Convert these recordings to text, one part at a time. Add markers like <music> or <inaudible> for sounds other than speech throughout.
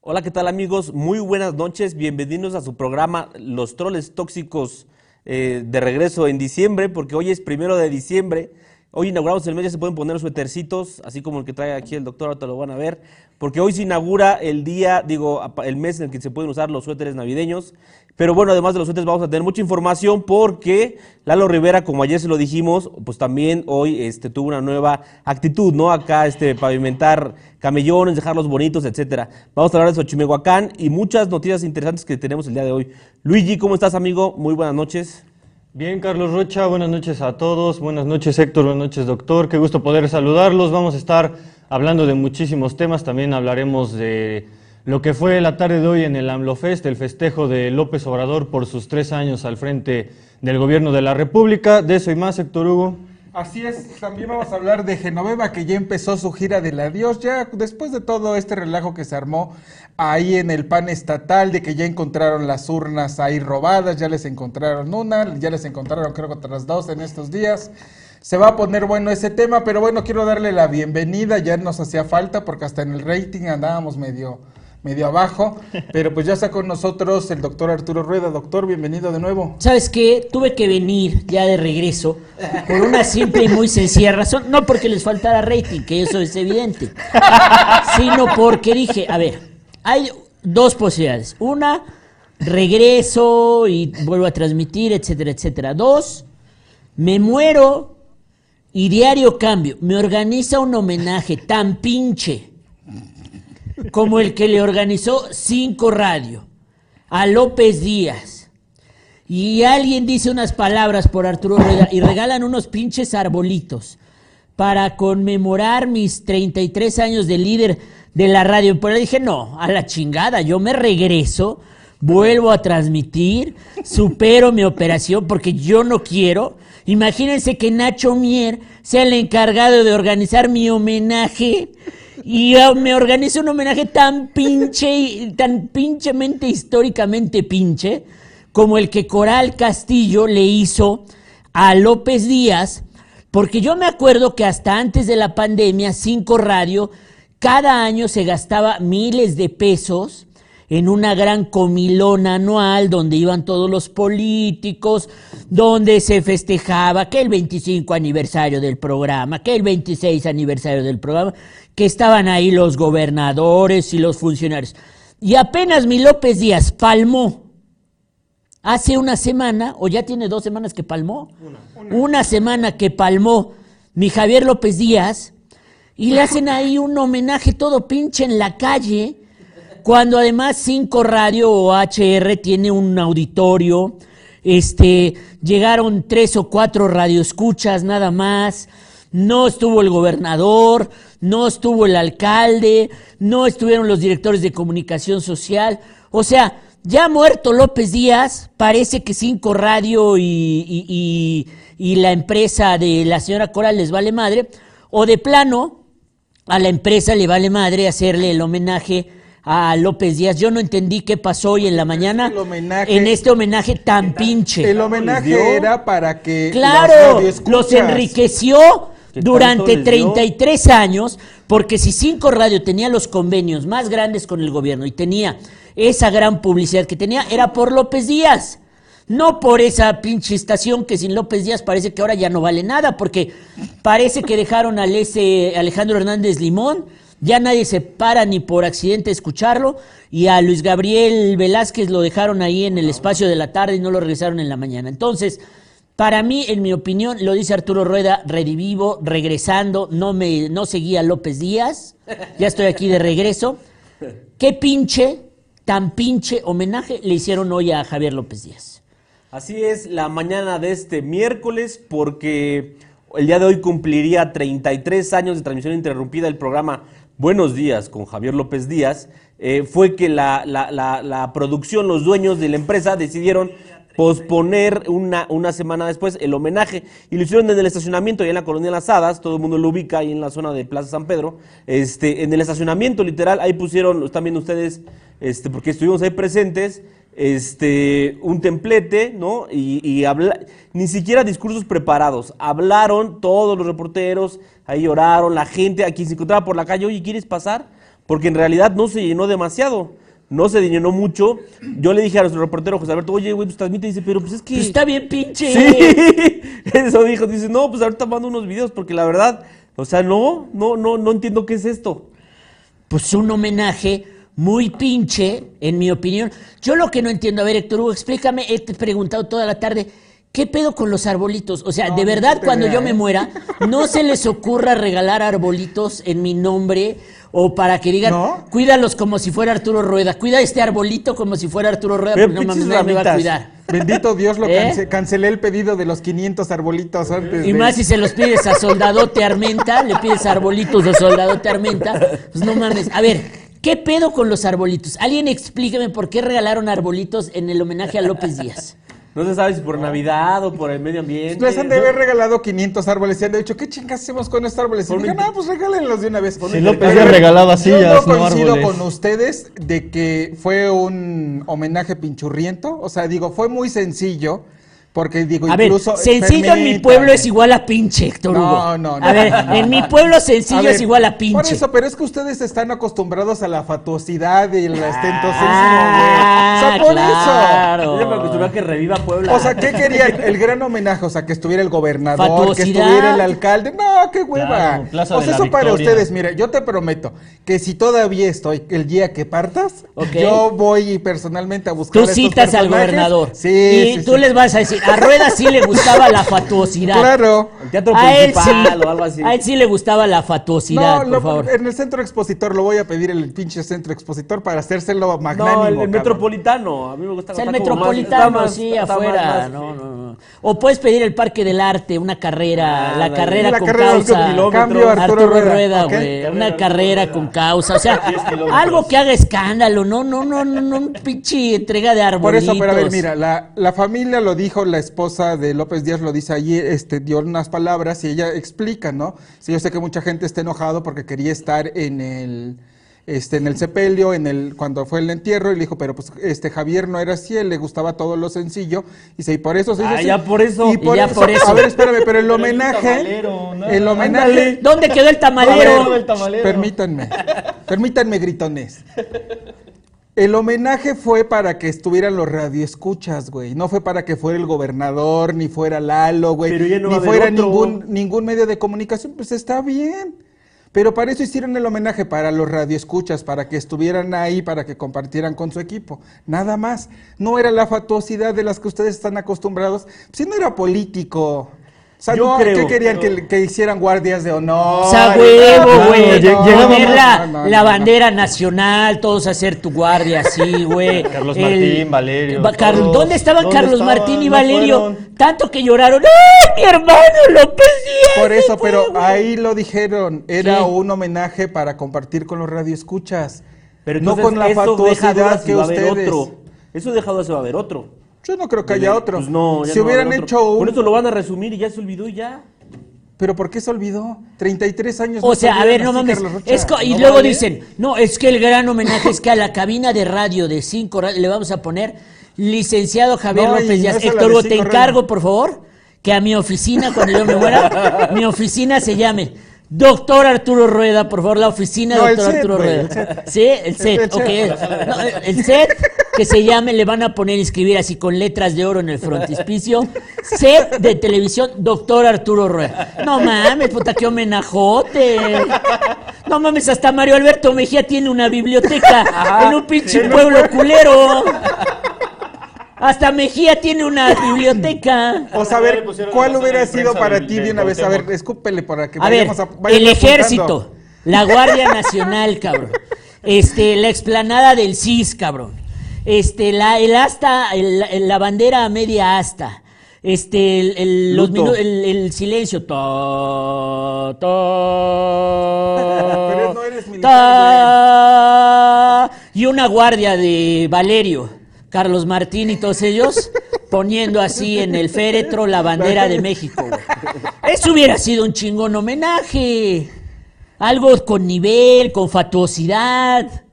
Hola, ¿qué tal amigos? Muy buenas noches, bienvenidos a su programa Los Troles Tóxicos eh, de regreso en diciembre, porque hoy es primero de diciembre. Hoy inauguramos el mes, ya se pueden poner suétercitos, así como el que trae aquí el doctor, ahorita lo van a ver, porque hoy se inaugura el día, digo, el mes en el que se pueden usar los suéteres navideños. Pero bueno, además de los suéteres vamos a tener mucha información porque Lalo Rivera, como ayer se lo dijimos, pues también hoy este, tuvo una nueva actitud, ¿no? Acá este, pavimentar camellones, dejarlos bonitos, etcétera. Vamos a hablar de Xochimehuacán y muchas noticias interesantes que tenemos el día de hoy. Luigi, ¿cómo estás, amigo? Muy buenas noches. Bien, Carlos Rocha, buenas noches a todos. Buenas noches, Héctor. Buenas noches, doctor. Qué gusto poder saludarlos. Vamos a estar hablando de muchísimos temas. También hablaremos de lo que fue la tarde de hoy en el AMLOFEST, el festejo de López Obrador por sus tres años al frente del gobierno de la República. De eso y más, Héctor Hugo. Así es, también vamos a hablar de Genoveva que ya empezó su gira del adiós, ya después de todo este relajo que se armó ahí en el PAN estatal, de que ya encontraron las urnas ahí robadas, ya les encontraron una, ya les encontraron creo que otras dos en estos días. Se va a poner bueno ese tema, pero bueno, quiero darle la bienvenida, ya nos hacía falta porque hasta en el rating andábamos medio medio abajo, pero pues ya está con nosotros el doctor Arturo Rueda. Doctor, bienvenido de nuevo. ¿Sabes qué? Tuve que venir ya de regreso por una simple y muy sencilla razón, no porque les faltara rating, que eso es evidente, sino porque dije, a ver, hay dos posibilidades. Una, regreso y vuelvo a transmitir, etcétera, etcétera. Dos, me muero y diario cambio. Me organiza un homenaje tan pinche como el que le organizó Cinco Radio a López Díaz. Y alguien dice unas palabras por Arturo Rueda y regalan unos pinches arbolitos para conmemorar mis 33 años de líder de la radio. Pero dije, no, a la chingada, yo me regreso, vuelvo a transmitir, supero mi operación porque yo no quiero. Imagínense que Nacho Mier sea el encargado de organizar mi homenaje y me organizo un homenaje tan pinche, tan pinchemente históricamente pinche, como el que Coral Castillo le hizo a López Díaz, porque yo me acuerdo que hasta antes de la pandemia, Cinco Radio, cada año se gastaba miles de pesos en una gran comilona anual donde iban todos los políticos, donde se festejaba que el 25 aniversario del programa, que el 26 aniversario del programa, que estaban ahí los gobernadores y los funcionarios. Y apenas mi López Díaz palmó hace una semana, o ya tiene dos semanas que palmó, una, semana que palmó mi Javier López Díaz, y le hacen ahí un homenaje todo pinche en la calle, cuando además Cinco Radio o HR tiene un auditorio, este, llegaron tres o cuatro radioescuchas nada más, no estuvo el gobernador, no estuvo el alcalde, no estuvieron los directores de comunicación social. O sea, ya muerto López Díaz, parece que Cinco Radio y, y, la empresa de la señora Coral les vale madre, o de plano a la empresa le vale madre hacerle el homenaje a López Díaz. Yo no entendí qué pasó hoy en la mañana en este homenaje tan pinche. El homenaje era para que claro, los enriqueció durante 33 años, porque si Cinco Radio tenía los convenios más grandes con el gobierno y tenía esa gran publicidad que tenía, era por López Díaz. No por esa pinche estación que sin López Díaz parece que ahora ya no vale nada, porque parece que dejaron al ese Alejandro Hernández Limón, ya nadie se para ni por accidente escucharlo, y a Luis Gabriel Velázquez lo dejaron ahí en el espacio de la tarde y no lo regresaron en la mañana. Entonces, para mí, en mi opinión, lo dice Arturo Rueda, redivivo, regresando, no, me, no seguía López Díaz, ya estoy aquí de regreso. ¿Qué pinche, tan pinche homenaje le hicieron hoy a Javier López Díaz? Así es, la mañana de este miércoles, porque el día de hoy cumpliría 33 años de transmisión interrumpida el programa Buenos Días con Javier López Díaz, eh, fue que la, la, la producción, los dueños de la empresa decidieron posponer una, una semana después el homenaje. Y lo hicieron en el estacionamiento, y en la colonia Las Hadas, todo el mundo lo ubica ahí en la zona de Plaza San Pedro. Este, en el estacionamiento, literal, ahí pusieron, están viendo ustedes, este, porque estuvimos ahí presentes, este, un templete, ¿no? Y, y ni siquiera discursos preparados. Hablaron todos los reporteros, ahí lloraron, la gente, a quien se encontraba por la calle, oye, ¿quieres pasar? porque en realidad no se llenó demasiado. No se llenó mucho. Yo le dije a nuestro reportero José Alberto, oye, güey, pues transmite. Dice, pero pues es que. Pues está bien pinche. Sí, <laughs> eso dijo. Dice, no, pues ahorita mando unos videos porque la verdad, o sea, no, no, no, no entiendo qué es esto. Pues un homenaje muy pinche, en mi opinión. Yo lo que no entiendo, a ver, Héctor Hugo, explícame, he preguntado toda la tarde. ¿Qué pedo con los arbolitos? O sea, No, de verdad, cuando vea, yo me muera, no se les ocurra regalar arbolitos en mi nombre o para que digan, ¿No? cuídalos como si fuera Arturo Rueda. Cuida este arbolito como si fuera Arturo Rueda, porque no mames, nadie me va a cuidar. Bendito Dios, lo ¿Eh? cance- cancelé el pedido de los 500 arbolitos antes Y de- más si se los pides a Soldadote Armenta, le pides arbolitos de Soldadote Armenta, pues no mames. A ver, ¿qué pedo con los arbolitos? Alguien explíqueme por qué regalaron arbolitos en el homenaje a López Díaz. <laughs> No se sabe si por Navidad o por el medio ambiente. Les han de haber regalado 500 árboles y han de dicho, ¿qué chingas hacemos con estos árboles? Y digan, ah, pues regálenlos de una vez. Si López Díaz regalaba Yo sillas, no no coincido árboles. con ustedes de que fue un homenaje pinchurriento. O sea, digo, fue muy sencillo. Porque digo, A ver, incluso. sencillo en mi pueblo es igual a pinche, Héctor No, Hugo. no, no, A ver, no, no, en mi no. pueblo sencillo ver, es igual a pinche. Por eso, pero es que ustedes están acostumbrados a la fatuosidad y el Ah, ostentosismo, güey. O sea, por claro. Yo me acostumbré a que reviva Puebla. eso. O sea, ¿qué querían? El gran homenaje, o sea, que estuviera el gobernador, que estuviera el alcalde. No, qué hueva. Claro, o sea, eso para ustedes, mire, yo te prometo que si todavía estoy el día que partas, yo voy personalmente a buscar Tú a estos citas al gobernador. Sí, y sí, tú sí. les vas a decir, a Rueda sí le gustaba la fatuosidad. Claro. El teatro A él, sí, principal o algo así. a él sí le gustaba la fatuosidad, No, por lo- favor. en el centro expositor lo voy a pedir el pinche centro expositor para hacérselo magnánimo. no, el, metropolitano. A mí me gusta O sea, el metropolitano, más- sí, está afuera. más- más- no, no, no. O puedes pedir el Parque del Arte, una carrera, Ah, la la- carrera la con carrera causa. Cambio Arturo Arturo Rueda, güey. Carrera Una Arturo carrera Rueda. con causa. O sea, <laughs> 10 kilómetros. algo que haga escándalo, no, no, no, no, no, un pinche entrega de Por arbolitos. eso, pero a ver, mira, la, la familia lo dijo, la esposa de López Díaz lo dice allí, este, dio unas palabras y ella explica, ¿no? Sí, yo sé que mucha gente está enojado porque quería estar en el, este, en el sepelio, en el, cuando fue el entierro, y le dijo, pero pues este Javier no era así, él le gustaba todo lo sencillo, y dice, y por eso se hizo Ah, así. ya por eso. Y por, Y ya eso, por eso. A ver, espérame, pero el Pero homenaje, tamalero, nada. el homenaje, Ándale. ¿Dónde quedó el A tamalero? ver, el tamalero. Permítanme, permítanme, gritones. El homenaje fue para que estuvieran los radioescuchas, güey. No fue para que fuera el gobernador, ni fuera Lalo, güey. No ni fuera ningún, ningún medio de comunicación. Pues está bien. Pero para eso hicieron el homenaje, para los radioescuchas, para que estuvieran ahí, para que compartieran con su equipo. Nada más. No era la fatuosidad de las que ustedes están acostumbrados. Si no era político. O sea, Yo no, creo, ¿qué querían? pero- Que, que hicieran guardias de honor. O sea, huevo, No, güey. no, no, Poner la, no, no, la no. bandera nacional, todos hacer tu guardia así, güey. <laughs> Carlos El- Martín, Valerio, Va- Car- todos. ¿Dónde estaban ¿Dónde Carlos estaban? Martín y No Valerio? fueron. Tanto que lloraron. ¡Ay, mi hermano López Díaz! Por eso, se fue, pero ahí lo dijeron, era ¿Qué? un homenaje para compartir con los radioescuchas. Pero no con la fatuosidad que ustedes. otro. Eso deja dudas si va a haber otro. Yo no creo que haya otro. Pues no, ya si no va a hubieran haber otro. hecho un... Por eso lo van a resumir y ya se olvidó y ya. Pero ¿por qué se olvidó? 33 años. O no sea, a ver, no mames. Es co- y No luego vale. dicen, no, es que el gran homenaje es que a la cabina de radio de cinco radio le vamos a poner licenciado Javier No, López Díaz. Héctor de Hugo, te encargo, por favor, que a mi oficina, cuando yo me muera, <laughs> mi oficina se llame Doctor Arturo Rueda, por favor, la oficina No, el Doctor set, Arturo Rueda. el set. Sí, el set, el ok. <laughs> No, el set que se llame, le van a poner escribir así con letras de oro en el frontispicio. Set de televisión, Doctor Arturo Rueda. No mames, puta, qué homenajote. No mames, hasta Mario Alberto Mejía tiene una biblioteca en un pinche pueblo culero. Hasta Mejía tiene una biblioteca. O a pusieron ¿cuál hubiera sido para ti de una vez? A ver, escúpele para que A ver, vayamos a vayamos el apuntando. ejército, la Guardia Nacional, cabrón. Este, la explanada del CIS, cabrón. Este, la, el asta, el- la bandera a media asta. Este, el, el- los Luto. minu- el, silencio. Ta, ta, Pero no eres militar, ta, y una guardia de Valerio, Carlos Martín y todos ellos poniendo así en el féretro la bandera de México. Eso hubiera sido un chingón homenaje. Algo con nivel, con fatuosidad.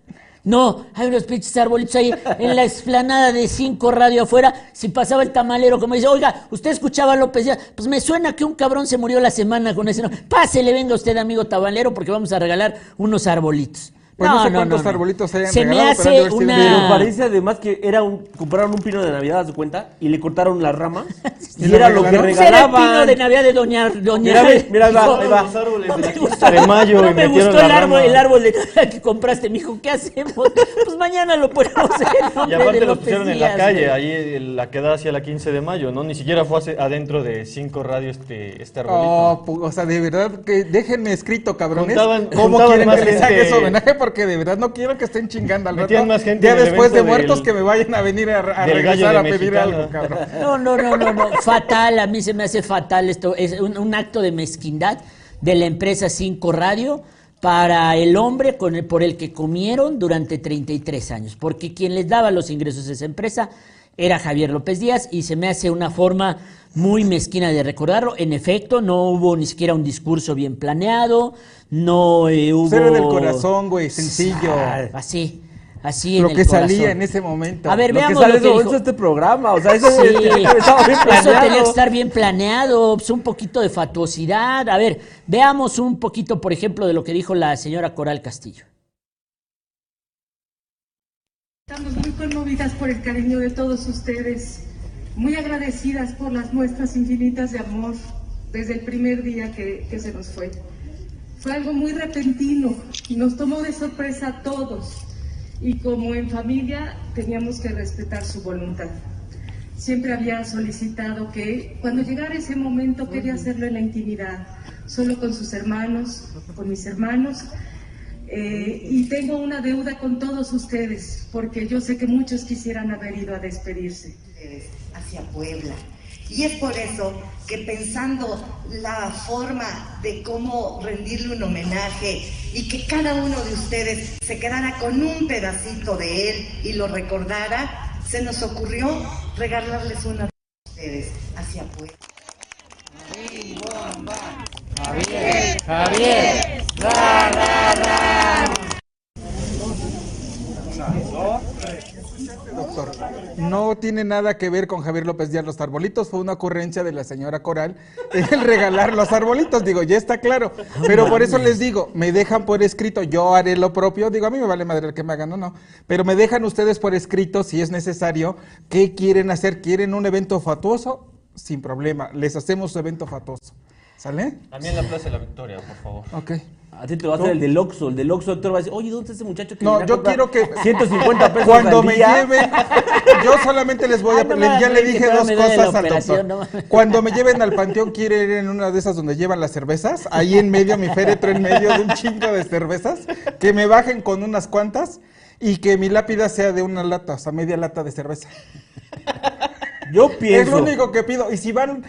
No, hay unos pinches arbolitos ahí en la explanada de cinco radio afuera. Si pasaba el tamalero, como dice, oiga, usted escuchaba a López Díaz, pues me suena que un cabrón se murió la semana con ese. No, pásele, venga usted, amigo tabalero, porque vamos a regalar unos arbolitos. Pues no, No, sé no, cuántos no, no. arbolitos hayan Se me regalado, hace pero haber una-. Pero parece además que era un, compraron un pino de Navidad a su cuenta y le cortaron las ramas <laughs> y, ¿Y era lo que regalaron? Pues era el pino regalaban. de Navidad de Doña... doña Mira, mira, va, ahí va. Los árboles No de me la gustó, de mayo no y me gustó el árbol, el árbol de Navidad que compraste, mijo. ¿Qué hacemos? Pues mañana lo ponemos en <laughs> Y aparte lo pusieron en la calle, ahí la que da hacia la 15 de mayo, ¿no? Ni siquiera fue hace- adentro de cinco radios este, este arbolito. Oh, o sea, de verdad que déjenme escrito, cabrones. ¿Cómo quieren que les haga ese homenaje? Porque de verdad no quiero que estén chingando al rato. más gente Ya después de muertos del- que me vayan a venir a, a regresar a pedir algo, cabrón. <laughs> No, no, no, no, no. Fatal, a mí se me hace fatal esto. Es un, un acto de mezquindad de la empresa 5 Radio para el hombre con el, por el que comieron durante 33 años. Porque quien les daba los ingresos a esa empresa era Javier López Díaz y se me hace una forma muy mezquina de recordarlo. En efecto, no hubo ni siquiera un discurso bien planeado, no eh, hubo... Cero del corazón, güey, sencillo. Así, así Lo en que el salía corazón. en ese momento. A ver, Lo que veamos sale lo que dijo. de este programa, o sea, eso Sí, <laughs> estaba bien eso tenía que estar bien planeado, pues, un poquito de fatuosidad. A ver, veamos un poquito, por ejemplo, de lo que dijo la señora Coral Castillo. Estamos muy conmovidas por el cariño de todos ustedes, muy agradecidas por las muestras infinitas de amor desde el primer día que, que se nos fue. Fue algo muy repentino, nos tomó de sorpresa a todos y como en familia teníamos que respetar su voluntad. Siempre había solicitado que cuando llegara ese momento quería hacerlo en la intimidad, solo con sus hermanos, con mis hermanos. Eh, y tengo una deuda con todos ustedes, porque yo sé que muchos quisieran haber ido a despedirse. ustedes hacia Puebla. Y es por eso que pensando la forma de cómo rendirle un homenaje y que cada uno de ustedes se quedara con un pedacito de él y lo recordara, se nos ocurrió regalarles una de ustedes hacia Puebla. Doctor, no tiene nada que ver con Javier López Díaz los arbolitos, fue una ocurrencia de la señora Coral <laughs> el regalar los arbolitos, digo, ya está claro, pero por eso les digo, me dejan por escrito, yo haré lo propio, digo, a mí me vale madre el que me hagan o no, pero me dejan ustedes por escrito, si es necesario, qué quieren hacer, quieren un evento fatuoso, sin problema, les hacemos su evento fatuoso, ¿sale? A mí en la Plaza de la Victoria, por favor. Ok. A ti te va a hacer el del Oxxo, el del Oxxo, Héctor va a decir, oye, ¿dónde está ese muchacho que No, yo quiero que 150 pesos cuando al me día"? lleven, yo solamente les voy a, <laughs> Ah, no le- mames, ya le dije dos me duele la cosas al operación, doctor. no. <laughs> Cuando me lleven al panteón quiero ir en una de esas donde llevan las cervezas, ahí en medio mi féretro en medio de un chingo de cervezas, que me bajen con unas cuantas y que mi lápida sea de una lata, o sea, media lata de cerveza. Yo Es pienso. lo único que pido y si van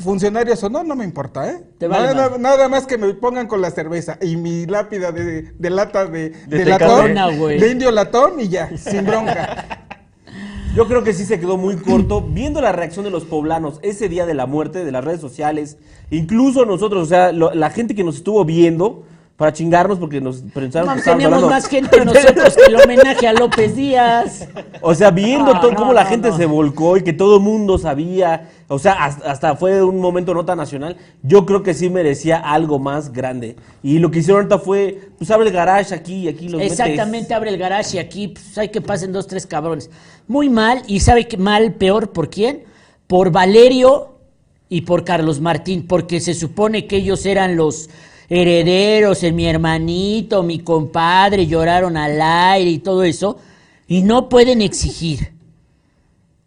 funcionarios o no, no me importa, ¿eh? Te vale nada, más que me pongan con la cerveza y mi lápida de, de lata de, de De latón, de indio latón y ya, sin bronca. <laughs> Yo creo que sí se quedó muy corto. Viendo la reacción de los poblanos ese día de la muerte, de las redes sociales, incluso nosotros, o sea, lo- la gente que nos estuvo viendo para chingarnos porque nos pensaron No, que estábamos hablando- más gente nosotros que el homenaje a López Díaz. O sea, viendo Ah, todo no, cómo la gente se volcó y que todo el mundo sabía, o sea, hasta, hasta fue un momento nota nacional, yo creo que sí merecía algo más grande. Y lo que hicieron ahorita fue, pues abre el garage aquí y aquí los metes. Exactamente, abre el garage y aquí pues, hay que pasen dos, tres cabrones. Muy mal, y ¿sabe qué mal, peor, por quién? Por Valerio y por Carlos Martín, porque se supone que ellos eran los herederos, eh, mi hermanito, mi compadre, lloraron al aire y todo eso, y no pueden exigir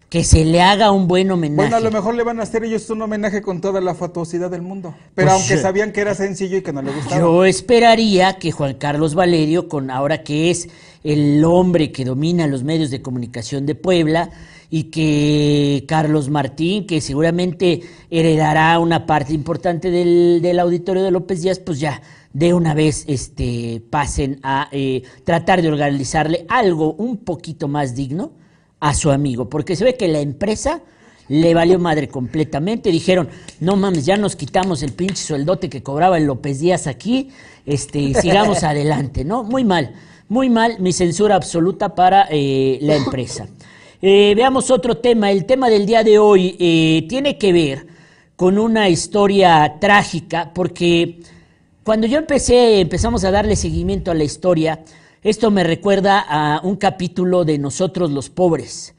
que se le haga un buen homenaje. Bueno, a lo mejor le van a hacer ellos un homenaje con toda la fatuosidad del mundo. Pero Pues, aunque sabían que era sencillo y que no le gustaba. Yo esperaría que Juan Carlos Valerio, con ahora que es el hombre que domina los medios de comunicación de Puebla, y que Carlos Martín, que seguramente heredará una parte importante del, del auditorio de López Díaz, pues ya de una vez este, pasen a eh, tratar de organizarle algo un poquito más digno a su amigo, porque se ve que la empresa le valió madre completamente. Dijeron, no mames, ya nos quitamos el pinche sueldote que cobraba el López Díaz aquí, este, sigamos <laughs> adelante, ¿no? Muy mal, muy mal, mi censura absoluta para eh, la empresa. Eh, veamos otro tema. El tema del día de hoy eh, tiene que ver con una historia trágica, porque cuando yo empecé, empezamos a darle seguimiento a la historia, Esto me recuerda a un capítulo de Nosotros los Pobres,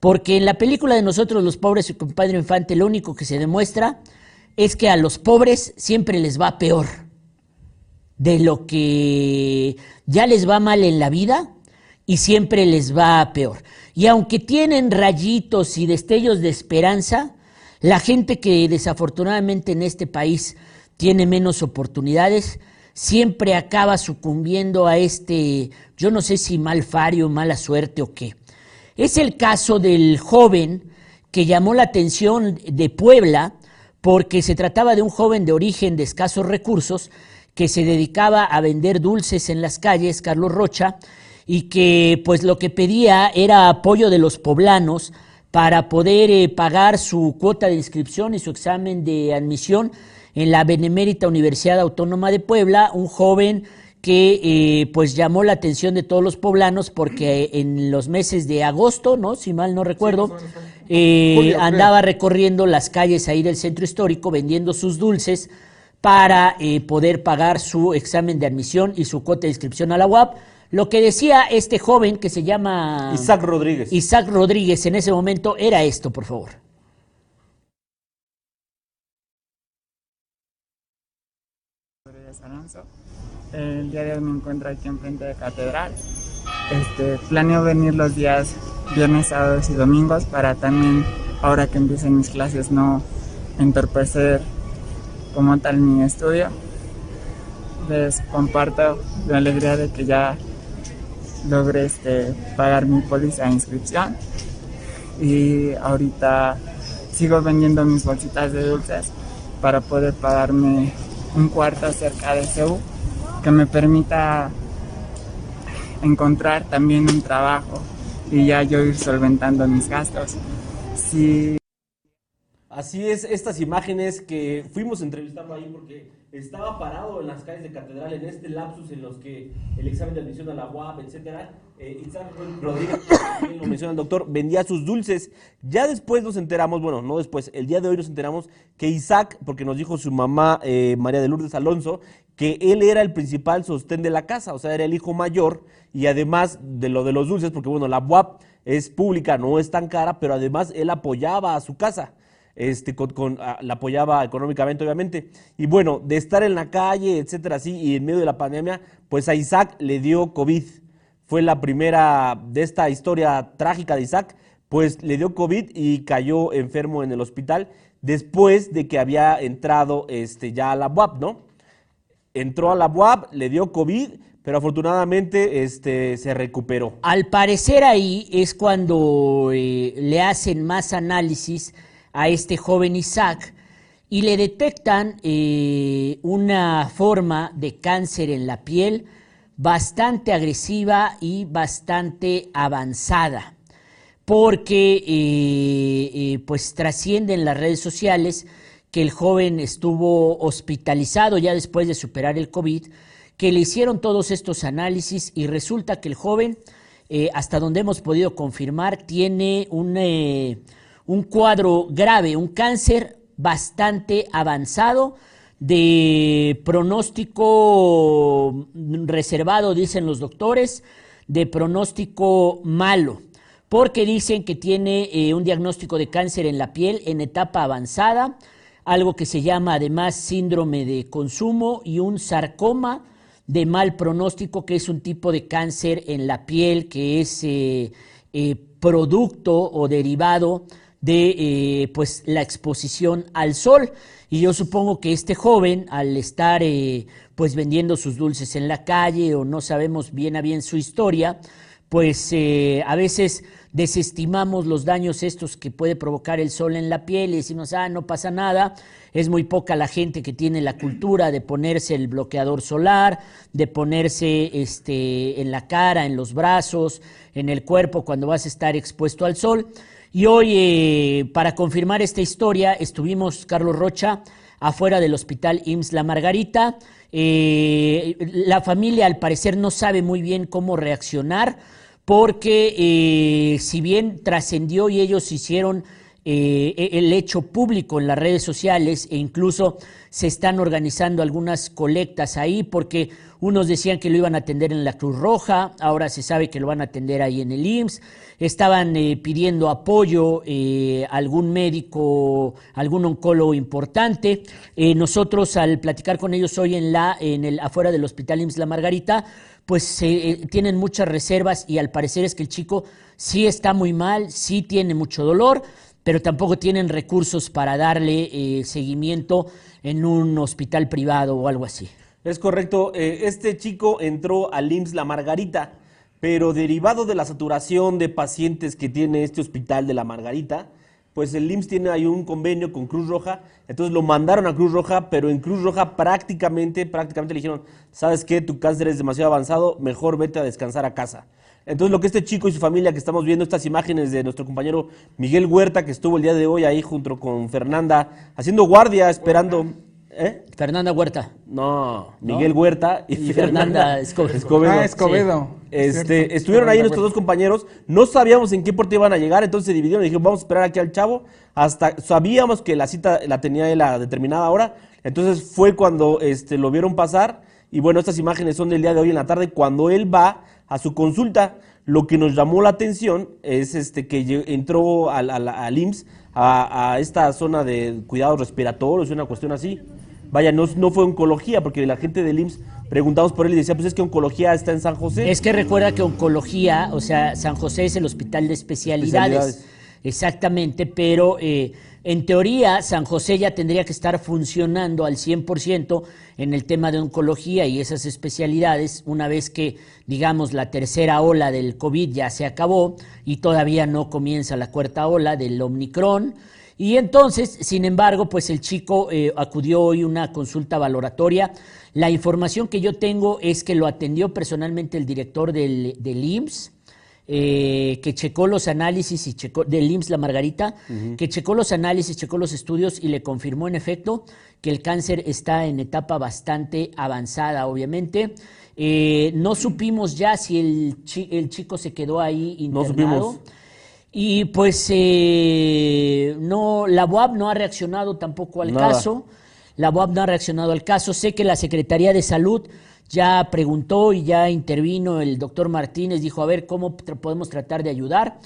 porque en la película de Nosotros los Pobres y compadre Infante lo único que se demuestra es que a los pobres siempre les va peor de lo que ya les va mal en la vida y siempre les va peor. Y aunque tienen rayitos y destellos de esperanza, la gente que desafortunadamente en este país tiene menos oportunidades, siempre acaba sucumbiendo a este, yo no sé si mal fario, mala suerte o qué. Es el caso del joven que llamó la atención de Puebla porque se trataba de un joven de origen de escasos recursos que se dedicaba a vender dulces en las calles, Carlos Rocha, y que pues lo que pedía era apoyo de los poblanos para poder eh, pagar su cuota de inscripción y su examen de admisión en la Benemérita Universidad Autónoma de Puebla, un joven que eh, pues llamó la atención de todos los poblanos porque en los meses de agosto, ¿no? Si mal no recuerdo, eh, andaba recorriendo las calles ahí del centro histórico vendiendo sus dulces para eh, poder pagar su examen de admisión y su cuota de inscripción a la UAP. Lo que decía este joven que se llama Isaac Rodríguez. Isaac Rodríguez en ese momento era esto, por favor. Alonso. El día de hoy me encuentro aquí enfrente de Catedral. Este, planeo venir los días viernes, sábados y domingos para también, ahora que empiecen mis clases, no entorpecer como tal mi estudio. Les comparto la alegría de que ya logré este, pagar mi póliza de inscripción y ahorita sigo vendiendo mis bolsitas de dulces para poder pagarme un cuarto cerca de Seúl que me permita encontrar también un trabajo y ya yo ir solventando mis gastos. Si Así es, estas imágenes que fuimos entrevistando ahí porque estaba parado en las calles de Catedral en este lapsus en los que el examen de admisión a la UAP, etcétera, eh, Isaac Rodríguez, lo menciona el doctor, vendía sus dulces. Ya después nos enteramos, bueno, no después, el día de hoy nos enteramos que Isaac, porque nos dijo su mamá eh, María de Lourdes Alonso, que él era el principal sostén de la casa, o sea, era el hijo mayor y además de lo de los dulces, porque bueno, la UAP es pública, no es tan cara, pero además él apoyaba a su casa este, con, ah, la apoyaba económicamente, obviamente. Y bueno, de estar en la calle, etcétera, así, y en medio de la pandemia, pues a Isaac le dio COVID. Fue la primera de esta historia trágica de Isaac, pues le dio COVID y cayó enfermo en el hospital después de que había entrado este, ya a la UAP, ¿no? Entró a la UAP, le dio COVID, pero afortunadamente este, se recuperó. Al parecer ahí es cuando eh, le hacen más análisis a este joven Isaac y le detectan eh, una forma de cáncer en la piel bastante agresiva y bastante avanzada, porque eh, eh, pues trasciende en las redes sociales que el joven estuvo hospitalizado ya después de superar el COVID, que le hicieron todos estos análisis y resulta que el joven, hasta donde hemos podido confirmar, tiene un un cuadro grave, un cáncer bastante avanzado de pronóstico reservado, dicen los doctores, de pronóstico malo, porque dicen que tiene eh, un diagnóstico de cáncer en la piel en etapa avanzada, algo que se llama además síndrome de consumo y un sarcoma de mal pronóstico, que es un tipo de cáncer en la piel que es eh, eh, producto o derivado de eh, pues la exposición al sol y yo supongo que este joven al estar eh, pues vendiendo sus dulces en la calle o no sabemos bien a bien su historia pues eh, a veces desestimamos los daños estos que puede provocar el sol en la piel y decimos, ah, no pasa nada, es muy poca la gente que tiene la cultura de ponerse el bloqueador solar, de ponerse este, en la cara, en los brazos, en el cuerpo cuando vas a estar expuesto al sol. Y hoy, eh, para confirmar esta historia, estuvimos, Carlos Rocha, afuera del hospital IMSS La Margarita. Eh, la familia, al parecer, no sabe muy bien cómo reaccionar, porque eh, si bien trascendió y ellos hicieron eh, e- el hecho público en las redes sociales e incluso se están organizando algunas colectas ahí porque unos decían que lo iban a atender en la Cruz Roja, ahora se sabe que lo van a atender ahí en el IMSS, estaban eh, pidiendo apoyo eh, a algún médico, algún oncólogo importante. Eh, nosotros al platicar con ellos hoy en la, en el, afuera del Hospital IMSS La Margarita, pues eh, tienen muchas reservas y al parecer es que el chico sí está muy mal, sí tiene mucho dolor, pero tampoco tienen recursos para darle eh, seguimiento en un hospital privado o algo así. Es correcto. eh, este chico entró al IMSS La Margarita, pero derivado de la saturación de pacientes que tiene este hospital de La Margarita, pues el IMSS tiene ahí un convenio con Cruz Roja, entonces lo mandaron a Cruz Roja, pero en Cruz Roja prácticamente, prácticamente le dijeron, ¿sabes qué? Tu cáncer es demasiado avanzado, mejor vete a descansar a casa. Entonces lo que este chico y su familia que estamos viendo estas imágenes de nuestro compañero Miguel Huerta, que estuvo el día de hoy ahí junto con Fernanda, haciendo guardia, esperando... ¿Eh? Fernanda Huerta. No, Miguel Huerta y, Y Fernanda Escobedo. Ah, Escobedo. Este, estuvieron ahí nuestros dos compañeros, no sabíamos en qué puerta iban a llegar, entonces se dividieron y dijeron, vamos a esperar aquí al chavo, hasta sabíamos que la cita la tenía él a determinada hora, entonces fue cuando este, lo vieron pasar, y bueno, estas imágenes son del día de hoy en la tarde, cuando él va a su consulta, lo que nos llamó la atención es este, que entró al, al, al IMSS, a, a esta zona de cuidados respiratorios, una cuestión así. Vaya, no, no fue oncología, porque la gente del IMSS preguntamos por él y decía, pues es que oncología está en San José. Es que recuerda que oncología, o sea, San José es el hospital de especialidades. Especialidades. Exactamente, pero eh, en teoría San José ya tendría que estar funcionando al 100% en el tema de oncología y esas especialidades, una vez que, digamos, la tercera ola del COVID ya se acabó y todavía no comienza la cuarta ola del Omicron. Y entonces, sin embargo, pues el chico eh, acudió hoy a una consulta valoratoria. La información que yo tengo es que lo atendió personalmente el director del, del IMSS, eh, que checó los análisis y checó, del IMSS La Margarita, que checó los análisis, checó los estudios y le confirmó en efecto que el cáncer está en etapa bastante avanzada, obviamente. Eh, no supimos ya si el, chi- el chico se quedó ahí No internado. supimos. Y pues eh, no, la UAB no ha reaccionado tampoco al Nada. caso. La UAB no ha reaccionado al caso. Sé que la Secretaría de Salud ya preguntó y ya intervino el doctor Martínez, dijo, a ver cómo podemos tratar de ayudar.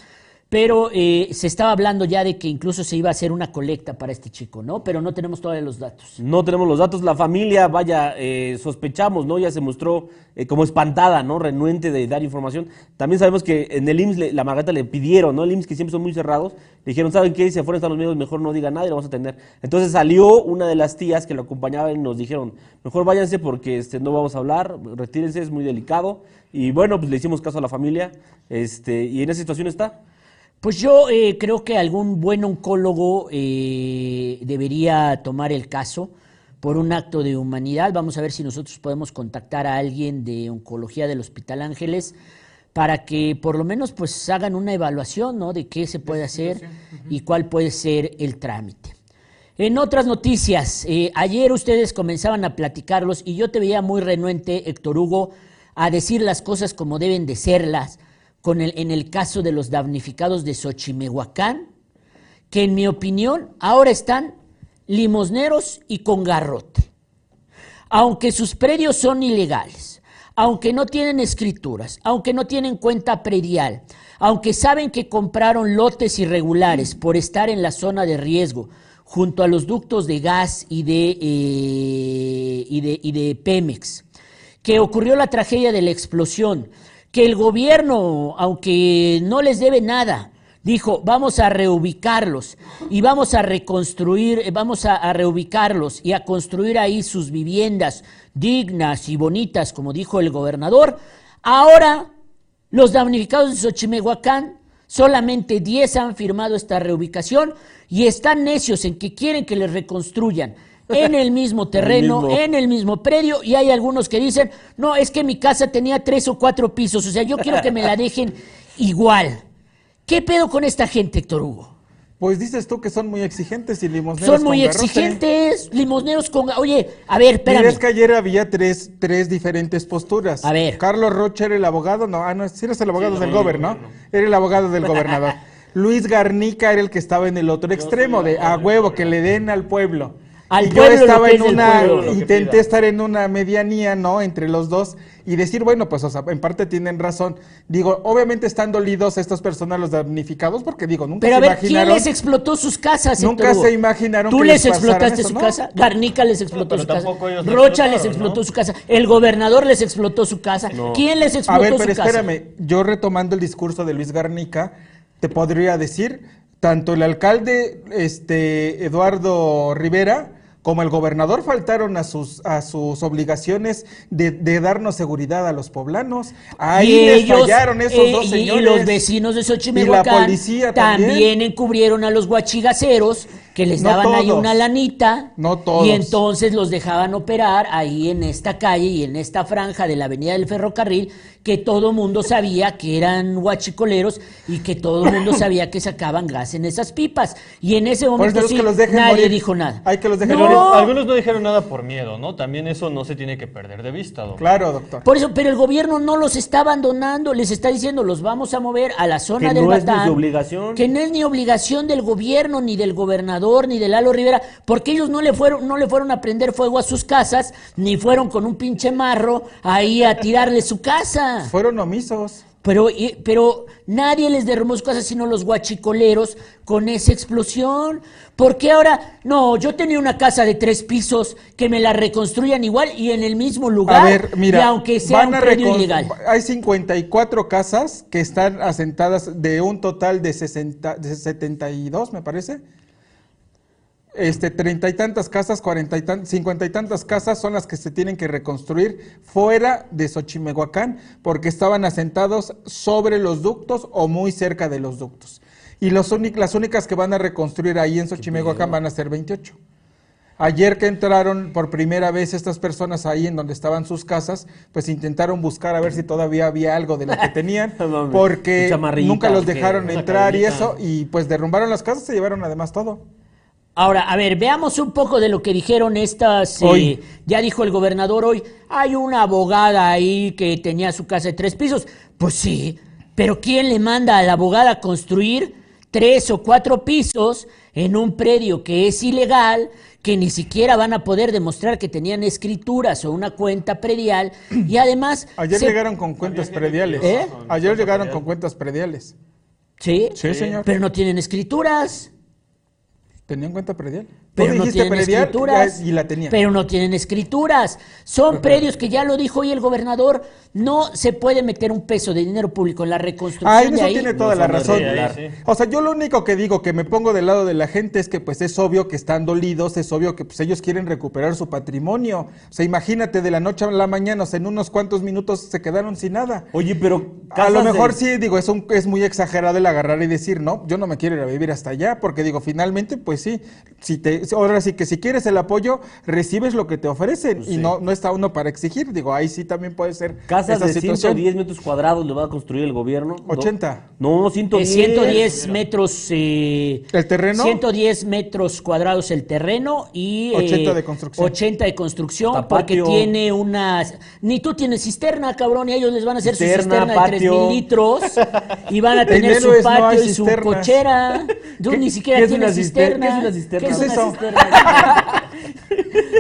Pero eh, se estaba hablando ya de que incluso se iba a hacer una colecta para este chico, ¿no? Pero no tenemos todavía los datos. No tenemos los datos. La familia, vaya, eh, sospechamos, ¿no? Ya se mostró eh, como espantada, ¿no? Renuente de dar información. También sabemos que en el IMSS, la Margarita le pidieron, ¿no? El IMSS, que siempre son muy cerrados, le dijeron, ¿saben qué? Si afuera están los medios, mejor no diga nada y lo vamos a atender. Entonces salió una de las tías que lo acompañaba y nos dijeron, mejor váyanse porque este, no vamos a hablar, retírense, es muy delicado. Y bueno, pues le hicimos caso a la familia este, y en esa situación está. Pues yo eh, creo que algún buen oncólogo eh, debería tomar el caso por un acto de humanidad. Vamos a ver si nosotros podemos contactar a alguien de oncología del Hospital Ángeles para que por lo menos pues hagan una evaluación ¿no? de qué se puede hacer y cuál puede ser el trámite. En otras noticias, eh, ayer ustedes comenzaban a platicarlos y yo te veía muy renuente, Héctor Hugo, a decir las cosas como deben de serlas con el, en el caso de los damnificados de Xochimehuacán, que en mi opinión ahora están limosneros y con garrote. Aunque sus predios son ilegales, aunque no tienen escrituras, aunque no tienen cuenta predial, aunque saben que compraron lotes irregulares por estar en la zona de riesgo, junto a los ductos de gas y de, eh, y de, y de Pemex, que ocurrió la tragedia de la explosión, que el gobierno, aunque no les debe nada, dijo, vamos a reubicarlos y vamos a reconstruir, eh, vamos a, reubicarlos y a construir ahí sus viviendas dignas y bonitas, como dijo el gobernador. Ahora, los damnificados de Xochimehuacán, solamente 10 han firmado esta reubicación y están necios en que quieren que les reconstruyan en el mismo <laughs> terreno, mismo. en el mismo predio, y hay algunos que dicen, no, es que mi casa tenía tres o cuatro pisos, o sea, yo quiero que me la dejen <laughs> igual. ¿Qué pedo con esta gente, Héctor Hugo? Pues dices tú que son muy exigentes y limosneros Son muy con garrote. exigentes, limosneros con... Oye, a ver, Mira, espérame. es que ayer había tres, tres diferentes posturas. A ver. Carlos Rocha era el abogado, no, ah, no, sí eres el abogado del gobernador, ¿no? Era el abogado del gobernador. <laughs> Luis Garnica era el que estaba en el otro extremo, de a huevo, que le den al pueblo. Al yo pueblo lo estaba que en es una, pueblo, intenté estar en una medianía, ¿no? Entre los dos y decir, bueno, pues, o sea, en parte tienen razón. Digo, obviamente están dolidos estos personas, los damnificados, porque digo, nunca Pero a se ver, ¿quién imaginaron. les explotó sus casas? Nunca Héctor se imaginaron ¿Tú que les les explotaste eso, su ¿no? casa? Garnica les explotó pero su casa. tampoco ellos lo Rocha les explotó ¿no? su casa. El gobernador les explotó su casa. ¿Quién les A explotó ver, su pero casa? espérame, yo retomando el discurso de Luis Garnica, te podría decir, tanto el alcalde este, Eduardo Rivera como el gobernador faltaron a sus, a sus obligaciones de, de darnos seguridad a los poblanos. Ahí Y les ellos, fallaron esos eh, dos y- señores. Y los vecinos de policía también. encubrieron a los guachigaceros que les No daban ahí una lanita. No todos. Y entonces los dejaban operar ahí en esta calle y en esta franja de la avenida del ferrocarril que todo mundo sabía que eran guachicoleros y que todo mundo <laughs> sabía que sacaban gas en esas pipas. Y en ese momento tenemos sí, que los dejen nadie morir. dijo nada. Hay que los dejen No, morir. Algunos no dijeron nada por miedo, ¿no? También eso no se tiene que perder de vista, doctor. Claro, doctor. Por eso, pero el gobierno no los está abandonando, les está diciendo, los vamos a mover a la zona Que del no es ni su obligación. Que no es ni obligación del gobierno, ni del gobernador, ni de Lalo Rivera, porque ellos no le fueron, no le fueron a prender fuego a sus casas, ni fueron con un pinche marro ahí a tirarle su casa. Fueron omisos. Pero, pero nadie les derrumbó sus casas sino los guachicoleros con esa explosión. ¿Por qué ahora? No, yo tenía una casa de tres pisos que me la reconstruyan igual y en el mismo lugar. A ver, mira, y aunque sea un predio ilegal. Hay 54 casas que están asentadas de un total de, 60, de 72, me parece. Este, treinta y tantas casas, cuarenta y tan, cincuenta y tantas casas son las que se tienen que reconstruir fuera de Xochimehuacán porque estaban asentados sobre los ductos o muy cerca de los ductos. Y los las únicas que van a reconstruir ahí en Xochimehuacán van a ser 28. Ayer que entraron por primera vez estas personas ahí en donde estaban sus casas, pues intentaron buscar a ver si todavía había algo de lo que <laughs> tenían, porque nunca los dejaron entrar y eso, y pues derrumbaron las casas, se llevaron además todo. Ahora, a ver, veamos un poco de lo que dijeron estas. eh, Hoy. ya dijo el gobernador hoy. Hay una abogada ahí que tenía su casa de tres pisos. Pues sí, pero ¿quién le manda a la abogada a construir tres o cuatro pisos en un predio que es ilegal? que ni siquiera van a poder demostrar que tenían escrituras o una cuenta predial y además <clears throat> Ayer se- llegaron con cuentas prediales. ¿Eh? Ayer llegaron con cuentas prediales. sí, Sí, señor. pero no tienen escrituras Tenían cuenta predial. Pero no dijiste tienen predial escrituras. y la tenían. Pero no tienen escrituras. Son predios que ya lo dijo hoy el gobernador. No se puede meter un peso de dinero público en la reconstrucción Ah, en de eso ahí. tiene toda No la razón. Sí. O sea, yo lo único que digo que me pongo del lado de la gente es que pues es obvio que están dolidos, es obvio que pues ellos quieren recuperar su patrimonio. O sea, imagínate de la noche a la mañana, o sea, en unos cuantos minutos se quedaron sin nada. Oye, pero. A lo mejor de- sí, digo, es, un- es muy exagerado el agarrar y decir, no, yo no me quiero ir a vivir hasta allá, porque digo, finalmente, pues sí, si te, ahora sí que si quieres el apoyo, recibes lo que te ofrecen Pues y sí. no, no está uno para exigir, digo, ahí sí también puede ser Casas esa de situación. 110 metros cuadrados le va a construir el gobierno. ¿no? 80. No, De 110. 110 metros. eh, ¿El terreno? 110 metros cuadrados el terreno y. 80 de construcción. 80 de construcción Hasta porque patio. tiene una. Ni tú tienes cisterna, cabrón, y ellos les van a hacer Cisterna, su cisterna de 3 patio. mil litros y van a <laughs> En tener su no patio hay y su cochera. <laughs> Tú ¿Qué- ni siquiera tienes una cister- cisterna. qué es una cisterna? ¿Qué es ¿Qué es una eso? Cisterna?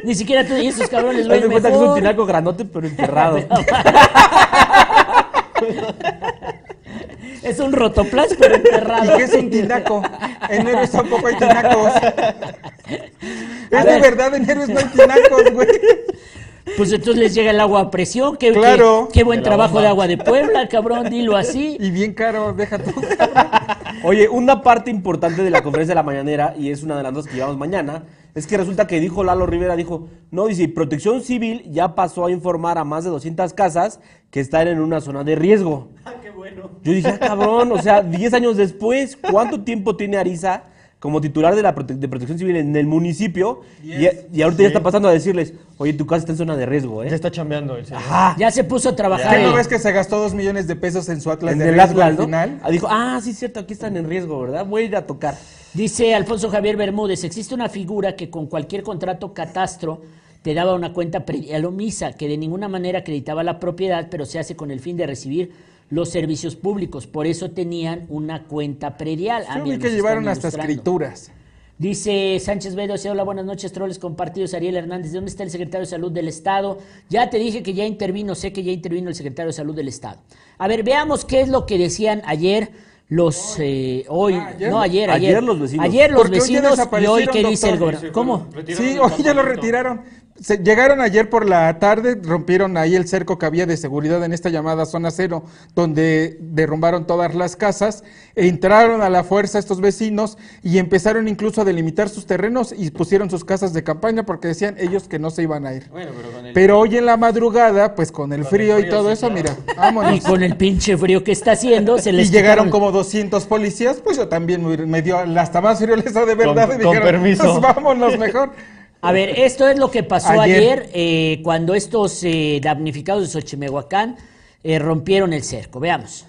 Ni siquiera tú y esos cabrones Haz ven cuenta que es un tinaco granote, pero enterrado. <laughs> Es un rotoplas, pero enterrado. ¿Y qué es un tinaco? En héroes tampoco hay tinacos. Es de ver. verdad, en héroes no hay tinacos, güey. Pues entonces les llega el agua a presión. Qué, Claro. qué, qué buen De trabajo bomba. de agua de Puebla, cabrón, dilo así. Y bien caro, deja tú. <laughs> Oye, una parte importante de la conferencia de la mañanera, y es una de las dos que llevamos mañana, es que resulta que dijo Lalo Rivera, dijo, no, dice, Protección Civil ya pasó a informar a más de 200 casas que están en una zona de riesgo. Ah, qué bueno. Yo dije, ah, cabrón, o sea, 10 años después, ¿cuánto tiempo tiene Ariza como titular de la prote- de Protección Civil en el municipio? Y, y ahorita ya está pasando a decirles, oye, tu casa está en zona de riesgo, Ya ¿eh? está chambeando el señor. Ajá. Ya se puso a trabajar. ¿Qué no ves que se gastó dos millones de pesos en su Atlas En de el riesgo Atlas, al ¿no? final? Ah, dijo, ah, sí, cierto, aquí están en riesgo, ¿verdad? Voy a ir a tocar. Dice Alfonso Javier Bermúdez, existe una figura que con cualquier contrato catastro te daba una cuenta predial omisa, que de ninguna manera acreditaba la propiedad, pero se hace con el fin de recibir los servicios públicos. Por eso tenían una cuenta predial. Ah, Yo mira, vi que llevaron hasta escrituras. Dice Sánchez Bedo, hola, buenas noches, troles compartidos. Ariel Hernández, ¿de dónde está el secretario de Salud del Estado? Ya te dije que ya intervino, sé que ya intervino el secretario de Salud del Estado. A ver, veamos qué es lo que decían ayer los, eh, hoy, Ah, ayer. no, ayer, ayer. Ayer los vecinos. Ayer los Porque hoy vecinos y hoy qué dice el gobernador. ¿Cómo? Sí, hoy ya lo retiraron. Se- llegaron ayer por la tarde, rompieron ahí el cerco que había de seguridad en esta llamada zona cero, donde derrumbaron todas las casas, e entraron a la fuerza estos vecinos y empezaron incluso a delimitar sus terrenos y pusieron sus casas de campaña porque decían ellos que no se iban a ir. Bueno, pero con el... Pero hoy en la madrugada, pues con el frío y frío, todo sí, eso, claro. mira, <laughs> vámonos. Y con el pinche frío que está haciendo, se les Y llegaron quitaron- como 200 policías, pues yo también me- dio hasta más frío les da de verdad Con- y con dijeron, permiso. pues vámonos mejor. <laughs> A ver, esto es lo que pasó ayer, Ayer. eh, cuando estos eh, damnificados de Xochimehuacán eh, rompieron el cerco. Veamos.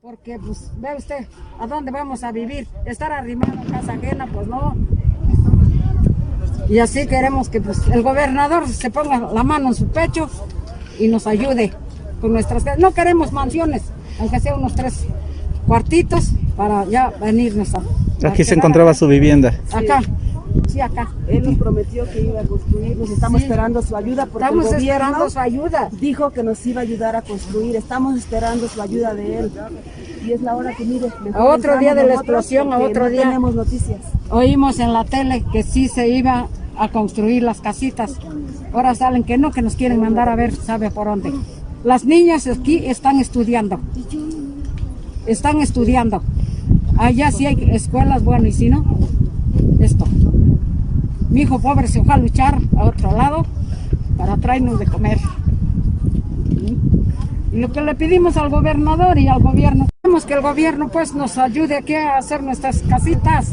Porque, pues, ve usted, ¿a dónde vamos a vivir? Estar arrimado a casa ajena, pues no. Y así queremos que pues, el gobernador se ponga la mano en su pecho y nos ayude con nuestras casas. No queremos mansiones, aunque sea unos tres cuartitos para ya venirnos a. a Aquí se encontraba acá. su vivienda. Acá, sí, acá. Él nos prometió que iba a construir, nos estamos Sí. esperando su ayuda porque Estamos el gobierno esperando su ayuda. dijo que nos iba a ayudar a construir, estamos esperando su ayuda de él. Y es la hora que mire, A otro día de la explosión, a otro no día. tenemos noticias. Oímos en la tele que sí se iba a construir las casitas. Ahora salen que no, que nos quieren mandar a ver, sabe por dónde. Las niñas aquí están estudiando. Están estudiando. Allá sí hay escuelas, bueno, y si no, esto. Mi hijo pobre se fue a luchar a otro lado para traernos de comer. Y lo que le pedimos al gobernador y al gobierno, queremos que el gobierno pues nos ayude aquí a hacer nuestras casitas.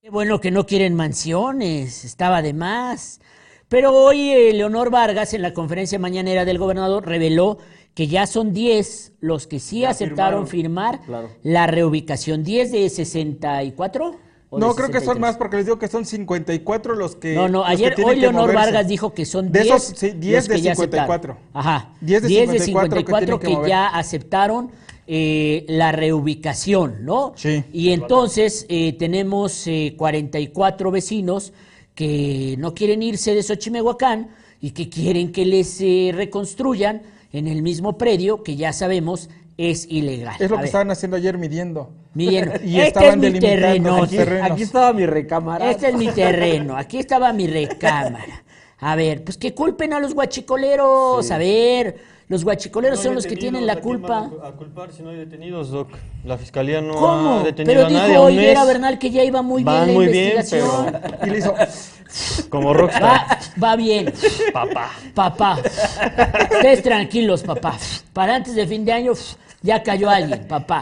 Qué bueno que no quieren mansiones, estaba de más. Pero hoy eh, Leonor Vargas en la conferencia mañanera del gobernador reveló que ya son 10 los que sí Ya aceptaron firmaron, firmar claro. la reubicación. ¿10 de 64? ¿O de No, creo que son 63? más porque les digo que son 54 los que. No, no, que ayer, hoy que Leonor. Vargas dijo que son De 10, esos, sí, 10 los de que ya aceptaron. 54. Ajá, 10 de 10 de 54 que 54 tienen que, que mover. ya aceptaron eh, la reubicación, ¿no? Sí. Y entonces eh, tenemos eh, 44 vecinos que no quieren irse de Xochimehuacán y que quieren que les eh, reconstruyan en el mismo predio que ya sabemos es ilegal. Es lo A que ver, estaban haciendo ayer midiendo. <laughs> y este estaban es mi terreno. Aquí, estaba mi recámara. Este es mi <laughs> terreno, aquí estaba mi recámara. A ver, pues que culpen a los guachicoleros. A ver, los guachicoleros No son los que tienen la ¿a quién culpa. A, culpar si no hay detenidos, Doc. La fiscalía no ¿Cómo? ha detenido Pero a nadie. dijo a un Higuera. Bernal que ya iba muy bien Van la muy bien, investigación. Y le hizo. <laughs> Como rockstar. Va, va bien, Papá. papá. Ustedes tranquilos, papá. Para antes de fin de año ya cayó alguien, papá.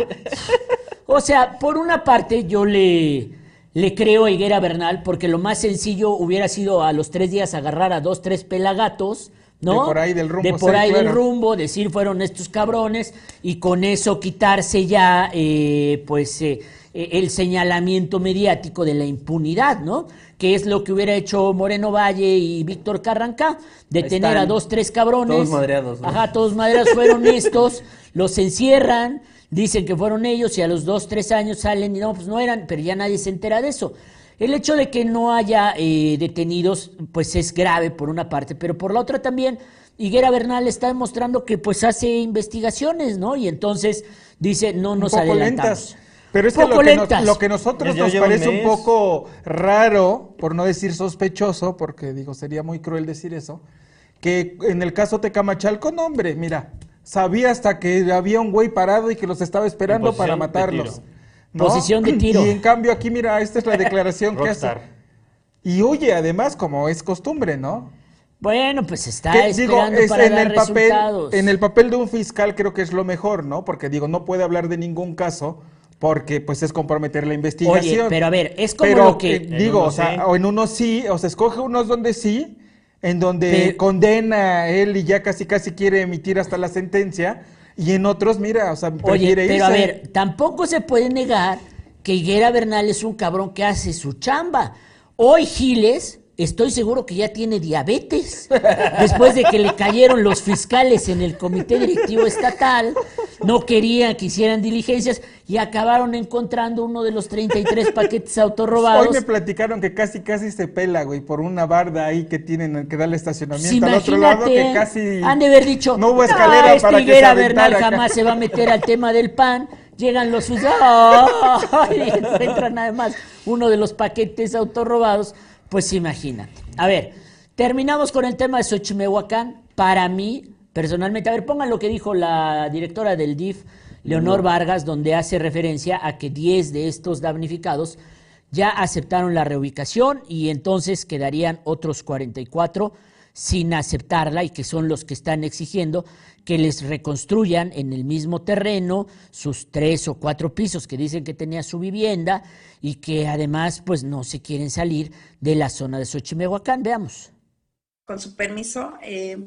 O sea, por una parte yo le, le creo a Higuera Bernal porque lo más sencillo hubiera sido a los tres días agarrar a dos, tres pelagatos, ¿no? De por ahí del rumbo, De por ahí del rumbo, decir fueron estos cabrones y con eso quitarse ya, eh, pues, eh, eh, el señalamiento mediático de la impunidad, ¿no? Que es lo que hubiera hecho Moreno Valle y Víctor Carranca, detener a dos, tres cabrones. todos madreados, ¿no? Ajá, todos madreados fueron <laughs> estos, los encierran, dicen que fueron ellos y a los dos, tres años salen y no, pues no eran, pero ya nadie se entera de eso. El hecho de que no haya eh, detenidos, pues es grave por una parte, pero por la otra también, Higuera Bernal está demostrando que pues hace investigaciones, ¿no? Y entonces dice, no nos adelantamos. lentas. Pero es que lo que, nos, lentas. lo que nosotros nos un parece un poco raro, por no decir sospechoso, porque digo, sería muy cruel decir eso, que en el caso Tecamachalco, no hombre, mira, sabía hasta que había un güey parado y que los estaba esperando para matarlos. <clears throat> Posición de tiro. Y en cambio aquí, mira, esta es la declaración que hace. Y huye, además, como es costumbre, ¿no? Bueno, pues está Que, esperando es para en dar el papel, resultados. en el papel de un fiscal creo que es lo mejor, ¿no? Porque digo, no puede hablar de ningún caso porque pues es comprometer la investigación. Oye, pero a ver, es como Pero, lo que... eh, digo, o sea, sí. o en uno sí, o se escoge unos donde sí, en donde Pero- condena a él y ya casi casi quiere emitir hasta la sentencia, y en otros, mira, o sea, Oye, pero a ver, tampoco se puede negar que Higuera Bernal es un cabrón que hace su chamba. Hoy Giles estoy seguro que ya tiene diabetes. Después de que le cayeron los fiscales en el comité directivo estatal, no querían que hicieran diligencias y acabaron encontrando uno de los 33 paquetes autorrobados. Hoy me platicaron que casi casi se pela, güey, por una barda ahí que tienen que darle estacionamiento Sí, al otro lado que imagínate, casi han de haber dicho, no hubo escalera "Ah, para este que se Bernal aventara". jamás se va a meter al tema del pan. Llegan los ¡Ay! <laughs> y encuentran además uno de los paquetes autorrobados. Pues imagínate. A ver, terminamos con el tema de Xochimehuacán. Para mí, personalmente, a ver, pongan lo que dijo la directora del DIF, Leonor Vargas, donde hace referencia a que 10 de estos damnificados ya aceptaron la reubicación y entonces quedarían otros 44 sin aceptarla y que son los que están exigiendo que les reconstruyan en el mismo terreno sus tres o cuatro pisos que dicen que tenía su vivienda y que además pues no se quieren salir de la zona de Xochimehuacán. Veamos. con su permiso, eh,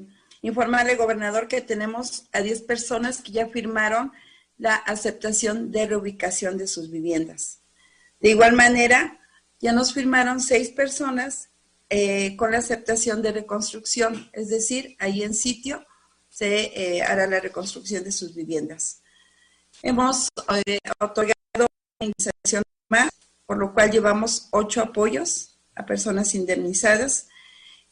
gobernador que tenemos a 10 personas que ya firmaron la aceptación de reubicación de sus viviendas. De igual manera, ya nos firmaron seis personas eh, con la aceptación de reconstrucción, es decir, ahí en sitio se eh, hará la reconstrucción de sus viviendas. Hemos eh, otorgado una indemnización más, por lo cual llevamos ocho apoyos a personas indemnizadas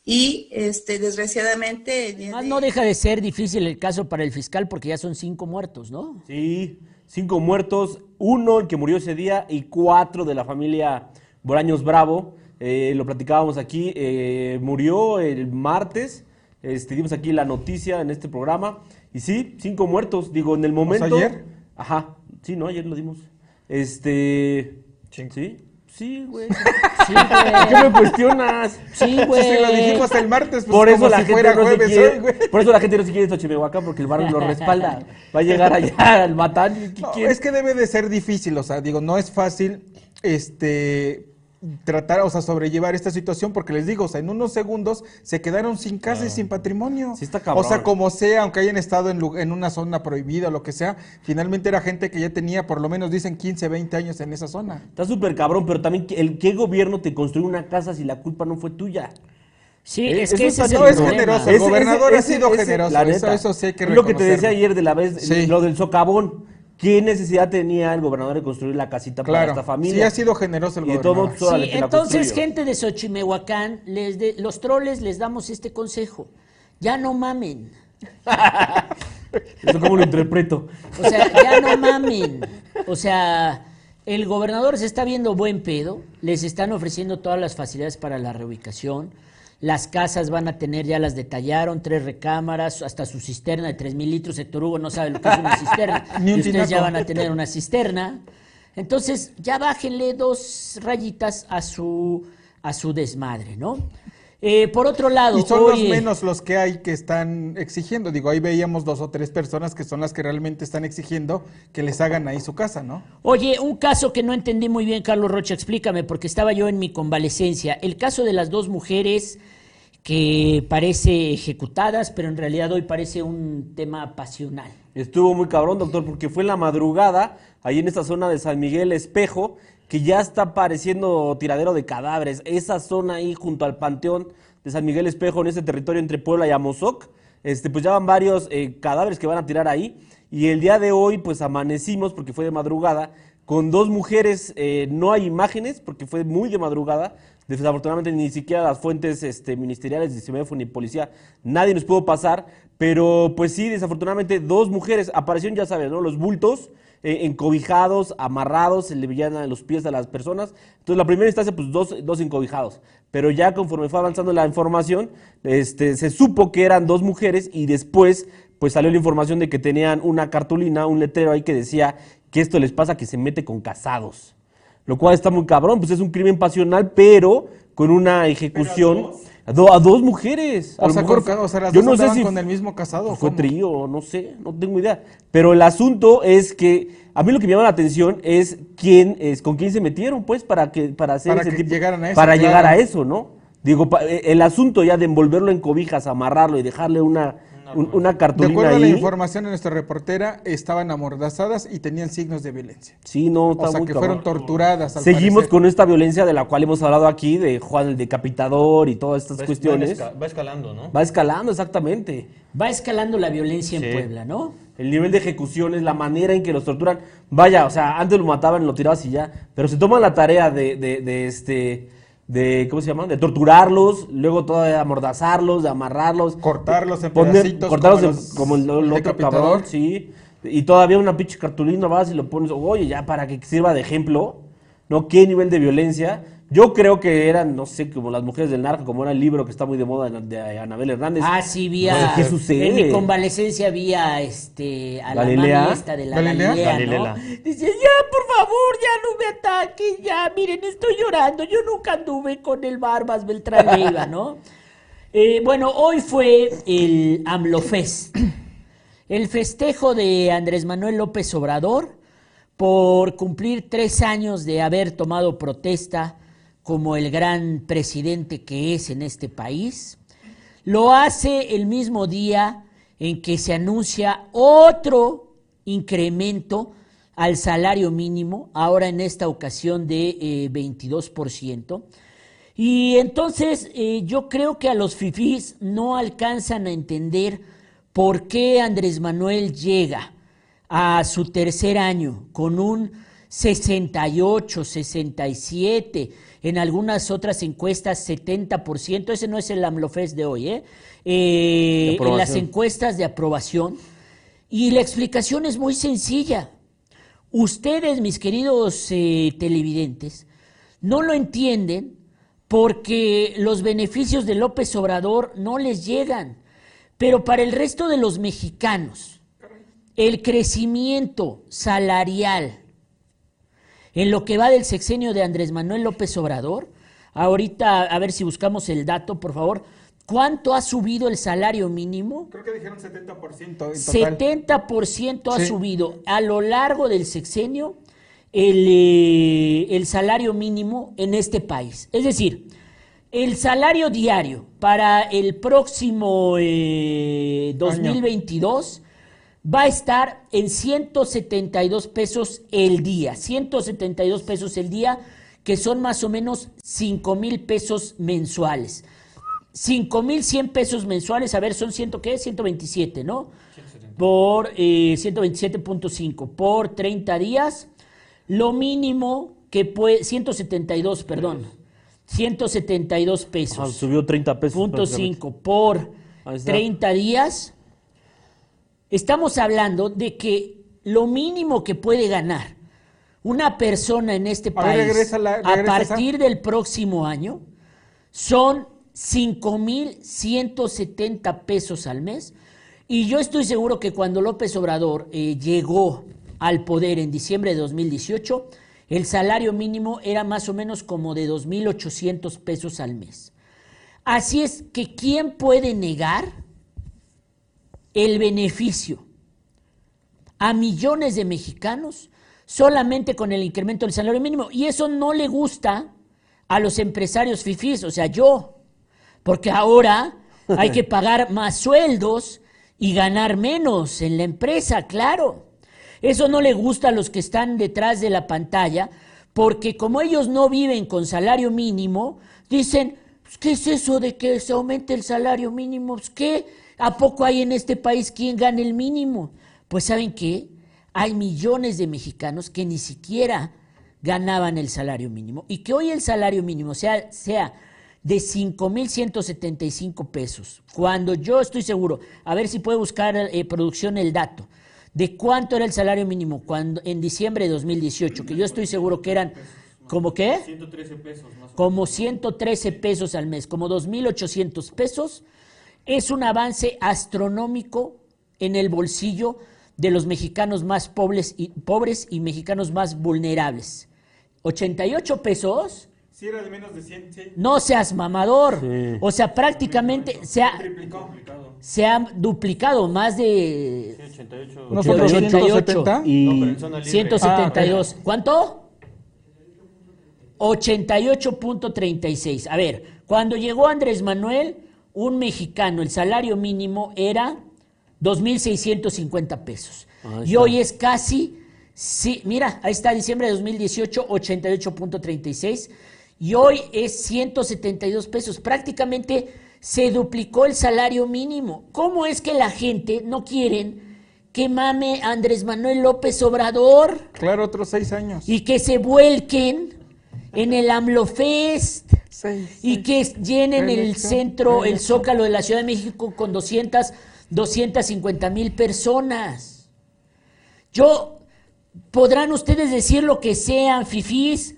y este, desgraciadamente Además, de- no deja de ser difícil el caso para el fiscal porque ya son cinco muertos, ¿no? Sí, cinco muertos, uno el que murió ese día y cuatro de la familia Boraños Bravo. Eh, lo platicábamos aquí, eh, murió el martes, este, dimos aquí la noticia en este programa. Y sí, cinco muertos, digo, en el momento... ayer? Ajá, sí, no, ayer lo dimos. Este... Sí, sí, güey. Sí, ¿Por qué me güey. cuestionas? Sí, Si güey. se lo dijimos el martes, pues por eso como la si gente fuera no se jueves quiere, hoy, güey. por eso la gente no se quiere porque el barrio lo respalda. Va a llegar allá al matán. No, es que debe de ser difícil, o sea, digo, no es fácil este tratar, o sea, sobrellevar esta situación porque les digo, o sea, en unos segundos se quedaron sin casa y sin patrimonio. Sí está cabrón. O sea, como sea, aunque hayan estado en, en una zona prohibida o lo que sea, finalmente era gente que ya tenía por lo menos dicen 15, 20 años en esa zona. Está súper cabrón, pero también, el, ¿qué gobierno te construyó una casa si la culpa no fue tuya? Sí, Eh, es que eso ese es el no, es problema. generoso. El gobernador ha sido generoso, eso- eso sí hay que Lo que te decía ayer de la vez, Sí. lo del socavón. ¿Qué necesidad tenía el gobernador de construir la casita para esta familia? sí ha sido generoso el Y gobernador. Sí, entonces, gente de Xochimehuacán, les de- los troles les damos este consejo. Ya no mamen. <laughs> Eso cómo lo interpreto. O sea, ya no mamen. O sea, el gobernador se está viendo buen pedo, les están ofreciendo todas las facilidades para la reubicación. Las casas van a tener, ya las detallaron, tres recámaras, hasta su cisterna de 3 mil litros. Héctor Hugo no sabe lo que es una cisterna. <laughs> Ni un y ustedes ya van a tener una cisterna. Entonces, ya bájenle dos rayitas a su, a su desmadre, ¿no? Eh, por otro lado, Y son los menos los que hay que están exigiendo. Digo, ahí veíamos dos o tres personas que son las que realmente están exigiendo que les hagan ahí su casa, ¿no? Oye, un caso que no entendí muy bien, Carlos Rocha, explícame, porque estaba yo en mi convalecencia. El caso de las dos mujeres que parece ejecutadas, pero en realidad hoy parece un tema pasional. Estuvo muy cabrón, doctor, porque fue en la madrugada, ahí en esta zona de San Miguel Espejo, que ya está pareciendo tiradero de cadáveres. Esa zona ahí junto al panteón de San Miguel Espejo, en ese territorio entre Puebla y Amozoc, este, pues ya van varios eh, cadáveres que van a tirar ahí. Y el día de hoy, pues amanecimos, porque fue de madrugada, con dos mujeres, eh, no hay imágenes, porque fue muy de madrugada. Desafortunadamente ni siquiera las fuentes este, ministeriales de CIMEFO ni policía, nadie nos pudo pasar, pero pues sí, desafortunadamente dos mujeres aparecieron, ya sabes, ¿no? Los bultos eh, encobijados, amarrados, se le veían a los pies a las personas. Entonces la primera instancia, pues dos, dos encobijados, pero ya conforme fue avanzando la información, este, se supo que eran dos mujeres y después pues salió la información de que tenían una cartulina, un letrero ahí que decía que esto les pasa que se mete con casados. Lo cual está muy cabrón, pues es un crimen pasional, pero con una ejecución a, do- a dos mujeres. A O sea, mejor o sea, las yo dos no sé si con el mismo casado. fue trío, no sé, no tengo idea. Pero el asunto es que a mí lo que me llama la atención es quién es con quién se metieron, pues, para que para hacer Para ese que tipo- llegaran a eso, para claro. llegar a eso, ¿no? Digo, eh, el asunto ya de envolverlo en cobijas, amarrarlo y dejarle una un- una De cartulina acuerdo a la información de nuestra reportera, estaban amordazadas y tenían signos de violencia. Sí, no, está O sea, muy que cabrón. fueron torturadas. al Seguimos parecer. con esta violencia de la cual hemos hablado aquí, de Juan el Decapitador y todas estas Va- cuestiones. Va, esca- va escalando, ¿no? Va escalando, exactamente. Va escalando la violencia en. Puebla, ¿no? El nivel de ejecuciones, la manera en que los torturan. Vaya, o sea, antes lo mataban, lo tirabas y ya. Pero se toman la tarea de, de, de este. De, ¿Cómo se llama? De torturarlos, luego todavía amordazarlos, de amarrarlos. Cortarlos en poner- pedacitos cortarlos como en- como el, el otro cabrón, sí. Y todavía una pinche cartulina vas y lo pones, oye, ya para que sirva de ejemplo, ¿no? ¿Qué nivel de violencia? Yo creo que eran, no sé, como las mujeres del narco, como era el libro que está muy de moda de, de Anabel Hernández. Ah, sí, vía. ¿Qué sucede? En mi convalecencia vía este, a ¿Galilea? la mami esta de la ¿Galilea? Galilea, Galilea. ¿no? Dice, ya, por favor, ya no me ataquen, ya, miren, estoy llorando, yo nunca anduve con el Barbas Beltrán Leiva, ¿no? <laughs> Eh, bueno, hoy fue el AMLOFest, el festejo de Andrés Manuel López Obrador por cumplir tres años de haber tomado protesta como el gran presidente que es en este país. Lo hace el mismo día en que se anuncia otro incremento al salario mínimo, ahora en esta ocasión de eh, 22%. Y entonces eh, yo creo que a los fifís no alcanzan a entender por qué Andrés Manuel llega a su tercer año con un 68, 67, en algunas otras encuestas 70%, ese no es el AMLOFES de hoy, ¿eh? Eh, en las encuestas de aprobación. Y la explicación es muy sencilla. Ustedes, mis queridos eh, televidentes, no lo entienden porque los beneficios de López Obrador no les llegan. Pero para el resto de los mexicanos, el crecimiento salarial en lo que va del sexenio de Andrés Manuel López Obrador, ahorita a ver si buscamos el dato, por favor, ¿cuánto ha subido el salario mínimo? Creo que dijeron 70% en total. 70% ha Sí. subido a lo largo del sexenio el, eh, el salario mínimo en este país. Es decir, el salario diario para el próximo eh, 2022 va a estar en 172 pesos el día. 172 pesos el día, que son más o menos 5 mil pesos mensuales. 5 mil 100 pesos mensuales, a ver, son ciento, ¿qué? 127, ¿no? Por eh, 127.5 por 30 días. Lo mínimo que puede, 172, perdón. 172 pesos. Ah, subió 30 pesos. Punto prácticamente. 5 por Ahí está. 30 días. Estamos hablando de que lo mínimo que puede ganar una persona en este A ver, país a esa. partir del próximo año son 5.170 pesos al mes. Y yo estoy seguro que cuando López Obrador eh, llegó al poder en diciembre de 2018, el salario mínimo era más o menos como de 2.800 pesos al mes. Así es que, ¿quién puede negar el beneficio a millones de mexicanos solamente con el incremento del salario mínimo? Y eso no le gusta a los empresarios fifís, o sea, yo, porque ahora hay que <laughs> pagar más sueldos y ganar menos en la empresa, claro. Eso no le gusta a los que están detrás de la pantalla, porque como ellos no viven con salario mínimo, dicen, "Pues, ¿qué es eso de que se aumente el salario mínimo? Pues, ¿Qué? ¿A poco hay en este país quien gane el mínimo? Pues ¿saben qué? Hay millones de mexicanos que ni siquiera ganaban el salario mínimo y que hoy el salario mínimo sea, sea de 5.175 pesos, cuando yo estoy seguro, a ver si puede buscar eh, producción el dato, de cuánto era el salario mínimo cuando en diciembre de 2018, que yo estoy seguro que eran, ¿como qué? 113 pesos más. Como 113 pesos al mes, como 2.800 pesos, es un avance astronómico en el bolsillo de los mexicanos más pobres y, pobres y mexicanos más vulnerables. 88 pesos, Si era de menos de 100, sí. no seas mamador. Sí. O sea, prácticamente se ha, se ha duplicado más de 88. Nosotros 88 170. Y No, pero en zona libre. 172. ¿Cuánto? 88.36. A ver, cuando llegó Andrés Manuel, un mexicano, el salario mínimo era 2.650 pesos. Y hoy es casi, sí, mira, ahí está, diciembre de 2018, 88.36. Y hoy es 172 pesos. Prácticamente se duplicó el salario mínimo. ¿Cómo es que la gente no quieren que mame a Andrés Manuel López Obrador Claro, otros seis años. y que se vuelquen en el AMLO Fest? Seis, y seis. que llenen el centro, el zócalo de la Ciudad de México con 200, 250 mil personas. Yo, podrán ustedes decir lo que sean, fifís,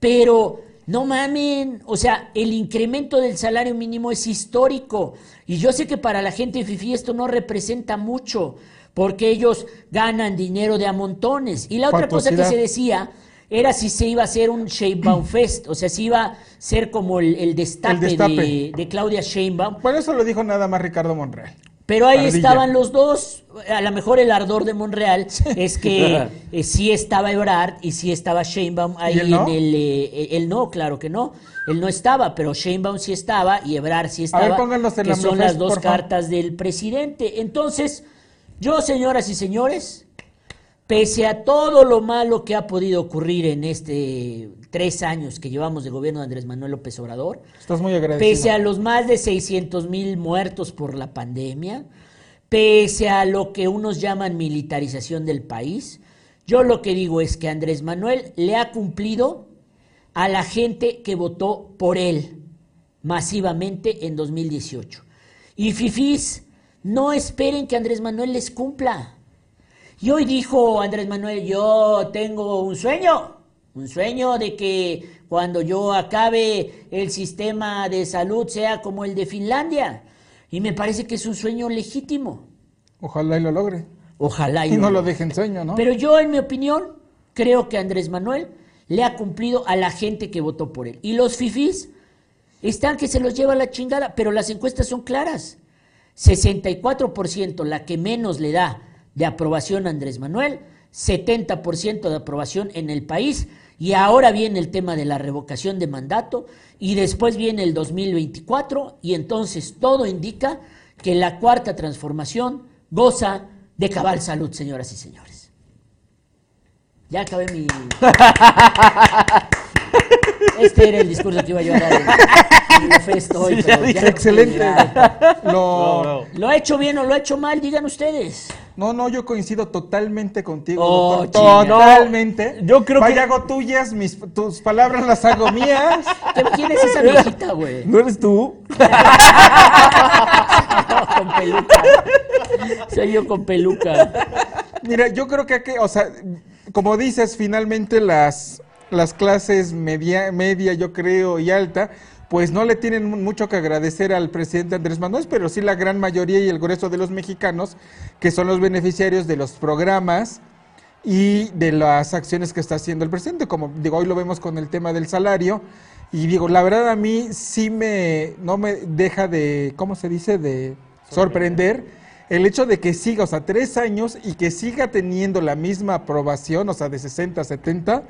pero no mamen, o sea, el incremento del salario mínimo es histórico. Y yo sé que para la gente fifí esto no representa mucho, porque ellos ganan dinero de a montones. Y la otra cosa que se decía era si se iba a hacer un Sheinbaum Fest, o sea, si iba a ser como el, el destape, El destape. De, de Claudia Sheinbaum. Bueno, eso lo dijo nada más Ricardo Monreal. Pero ahí Ardilla. estaban los dos. A lo mejor el ardor de Monreal es que <laughs> eh, sí estaba Ebrard y sí estaba Sheinbaum ahí ¿Y él no? en el... eh, él no, claro que no. Él no estaba, pero Sheinbaum sí estaba y Ebrard sí estaba. ver, pónganlos en que son las dos por favor. cartas del presidente. Entonces, yo, señoras y señores, pese a todo lo malo que ha podido ocurrir en este tres años que llevamos de gobierno de Andrés Manuel López Obrador, Estás muy agradecido. Pese a los más de 600 mil muertos por la pandemia, pese a lo que unos llaman militarización del país, yo lo que digo es que Andrés Manuel le ha cumplido a la gente que votó por él masivamente en 2018. Y fifís, no esperen que Andrés Manuel les cumpla. Y hoy dijo Andrés Manuel, yo tengo un sueño, un sueño de que cuando yo acabe el sistema de salud sea como el de Finlandia. Y me parece que es un sueño legítimo. Ojalá y lo logre. Ojalá Y no lo deje en sueño, ¿no? Pero yo, en mi opinión, creo que Andrés Manuel le ha cumplido a la gente que votó por él. Y los fifís están que se los lleva la chingada, pero las encuestas son claras. 64% la que menos le da de aprobación Andrés Manuel, 70% de aprobación en el país, y ahora viene el tema de la revocación de mandato, y después viene el 2024, y entonces todo indica que la cuarta transformación goza de cabal salud, señoras y señores. Ya acabé mi... <laughs> Este era el discurso que iba a en el festo hoy, Sí, pero ya dije, no Excelente. Lo... ¿Lo ha hecho bien o lo ha hecho mal? Digan ustedes. No, no, yo coincido totalmente contigo, Oh, doctor. Totalmente. No, yo creo Vaya, que- hago tuyas, mis, tus palabras las hago <laughs> mías. ¿Qué- ¿Quién es esa viejita, güey? ¿No eres tú? <laughs> con peluca. Soy yo con peluca. Mira, yo creo que, hay que, o sea, como dices, finalmente las, las clases media, media, yo creo, y alta, pues no le tienen mu- mucho que agradecer al presidente Andrés Manuel, pero sí la gran mayoría y el grueso de los mexicanos, que son los beneficiarios de los programas y de las acciones que está haciendo el presidente. Como digo, hoy lo vemos con el tema del salario. Y digo, la verdad a mí sí me, no me deja de, ¿cómo se dice? De sorprender el hecho de que siga, o sea, tres años y que siga teniendo la misma aprobación, o sea, de 60 a 70,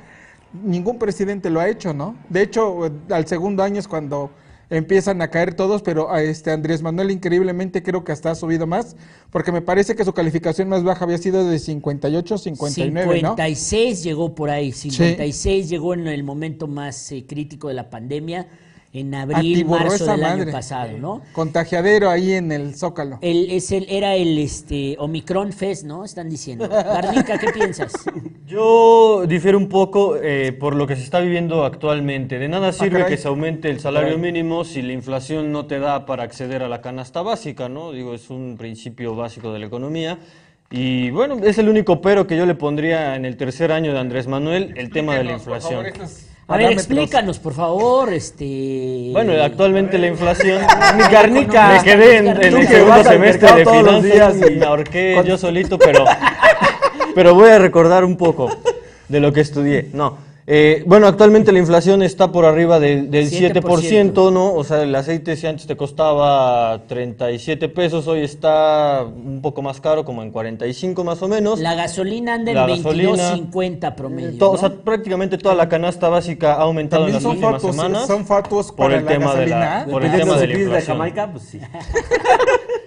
ningún presidente lo ha hecho, ¿no? De hecho, al segundo año es cuando empiezan a caer todos, pero a este Andrés Manuel increíblemente creo que hasta ha subido más, porque me parece que su calificación más baja había sido de 58, 59, ¿no? 56 llegó por ahí, 56 llegó en el momento más eh, crítico de la pandemia, en abril, marzo esa del año pasado, ¿no? Contagiadero ahí en el Zócalo. El, es el, era el este, Omicron Fest, ¿no? Están diciendo. Garnica, ¿qué piensas? <laughs> Yo difiero un poco eh, por lo que se está viviendo actualmente. De nada sirve caray. que se aumente el salario Caray. mínimo si la inflación no te da para acceder a la canasta básica, ¿no? Digo, es un principio básico de la economía. Y bueno, es el único pero que yo le pondría en el tercer año de Andrés Manuel, el tema de la inflación. A ver, explícanos, por favor, este... Bueno, actualmente la inflación. <laughs> Mi carnica. Me quedé en, el segundo semestre de finanzas días y me ahorqué yo solito, pero, pero voy a recordar un poco de lo que estudié. No. Eh, bueno, actualmente la inflación está por arriba del- del 7%, 7%, ¿no? O sea, el aceite si antes te costaba 37 pesos, hoy está un poco más caro, como en 45 más o menos. La gasolina anda La en gasolina, 22.50 promedio, To- O ¿no? sea, prácticamente toda la canasta básica ha aumentado en También las son últimas fatuos, semanas. son fatuos por para el la tema de la, gasolina. por el tema de de la de inflación. Jamaica, pues sí. <laughs>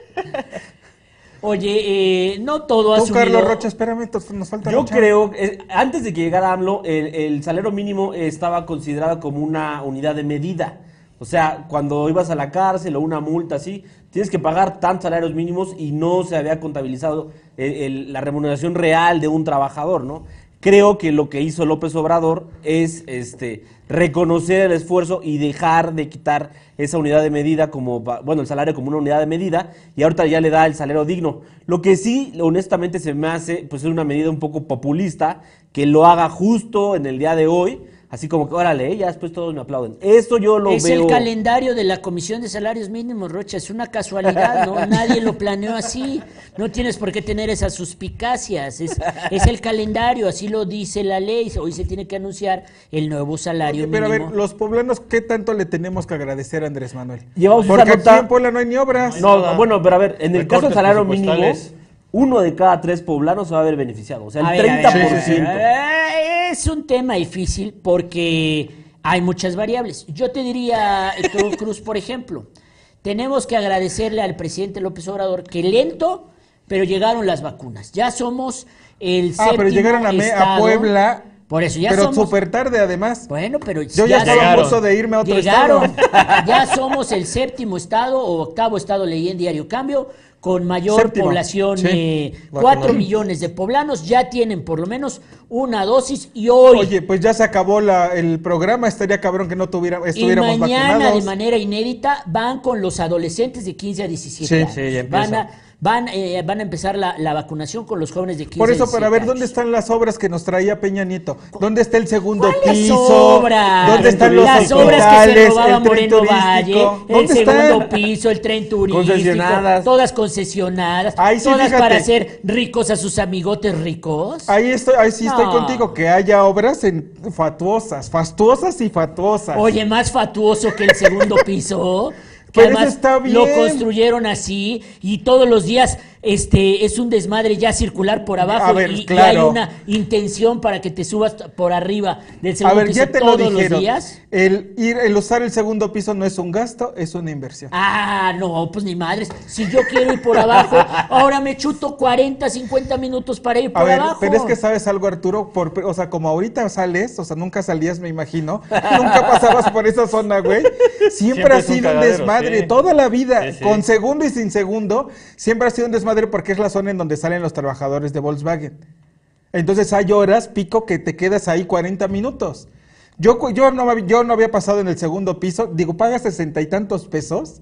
Oye, eh, no todo ha Tú, subido. Carlos Rocha, espérame, nos falta Yo creo, eh, antes de que llegara AMLO, el, el salario mínimo estaba considerado como una unidad de medida. O sea, cuando ibas a la cárcel o una multa así, tienes que pagar tantos salarios mínimos y no se había contabilizado el- el- la remuneración real de un trabajador, ¿no? Creo que lo que hizo López Obrador es este reconocer el esfuerzo y dejar de quitar esa unidad de medida como, bueno, el salario como una unidad de medida y ahorita ya le da el salario digno. Lo que sí, honestamente, se me hace, pues es una medida un poco populista, que lo haga justo en el día de hoy, así como que, órale, eh, ya después todos me aplauden. Eso yo lo es veo... el calendario de la Comisión de Salarios Mínimos, Rocha. Es una casualidad, ¿no? <laughs> Nadie lo planeó así. No tienes por qué tener esas suspicacias. Es, es el calendario, así lo dice la ley. Hoy se tiene que anunciar el nuevo salario Pero a mínimo. ver, los poblanos, ¿qué tanto le tenemos que agradecer a Andrés Manuel? Llevamos esa Porque nota- aquí en Puebla no hay ni obras. No, no, bueno, pero a ver, en el caso del salario mínimo, uno de cada tres poblanos se va a ver beneficiado. O sea, el A ver, a ver, 30%. a ver, a ver, a ver, Es un tema difícil porque hay muchas variables. Yo te diría, Héctor <laughs> Cruz, por ejemplo, tenemos que agradecerle al presidente López Obrador que lento, pero llegaron las vacunas. Ya somos el Ah, pero llegaron a, Puebla. Por eso ya pero somos. súper tarde, además. Bueno, pero Yo ya estaba a de irme a otro Llegaron. estado. <laughs> ya somos el séptimo estado o octavo estado, leí en Diario Cambio, con mayor población, sí. eh, Vacunado. cuatro millones de poblanos ya tienen por lo menos una dosis y hoy Oye, pues ya se acabó la, el programa. Estaría cabrón que no tuviera, y estuviéramos mañana vacunados. de manera inédita van con los adolescentes de 15 a 17 Sí, años. sí, ya van, empieza. a, van, eh, van a empezar la, la vacunación con los jóvenes de 15 Por eso, 17 para ver dónde están las obras que nos traía Peña Nieto. ¿Dónde está el segundo ¿Cuáles piso? obras? ¿Dónde están los Las obras que se robaba Moreno? Valle, el ¿Dónde segundo están? piso, el tren turístico, Concesionadas. todas concesionadas, Ahí sí, todas fíjate. para hacer ricos a sus amigotes ricos. Ahí estoy, ahí sí estoy No. contigo, que haya obras en fatuosas, fastuosas y fatuosas. Oye, más fatuoso que el segundo piso. <laughs> Que Pero eso además está bien. lo construyeron así y todos los días este es un desmadre ya circular por abajo A ver, y, y claro. hay una intención para que te subas por arriba del A segundo ver, piso ya te lo todos los dijeron. días. El, ir, el usar el segundo piso no es un gasto, es una inversión. Ah, no, pues ni madres. Si yo quiero ir por abajo, <laughs> ahora me chuto 40, 50 minutos para ir por A ver, abajo. pero es que sabes algo, Arturo, por, o sea, como ahorita sales, o sea, nunca salías, me imagino, nunca pasabas por esa zona, güey. Siempre, Siempre ha un sido un desmadre, sí. toda la vida, Sí, sí. con segundo y sin segundo, siempre ha sido un desmadre porque es la zona en donde salen los trabajadores de Volkswagen. Entonces hay horas, pico, que te quedas ahí 40 minutos. Yo, no, yo no había pasado en el segundo piso, digo, pagas sesenta y tantos pesos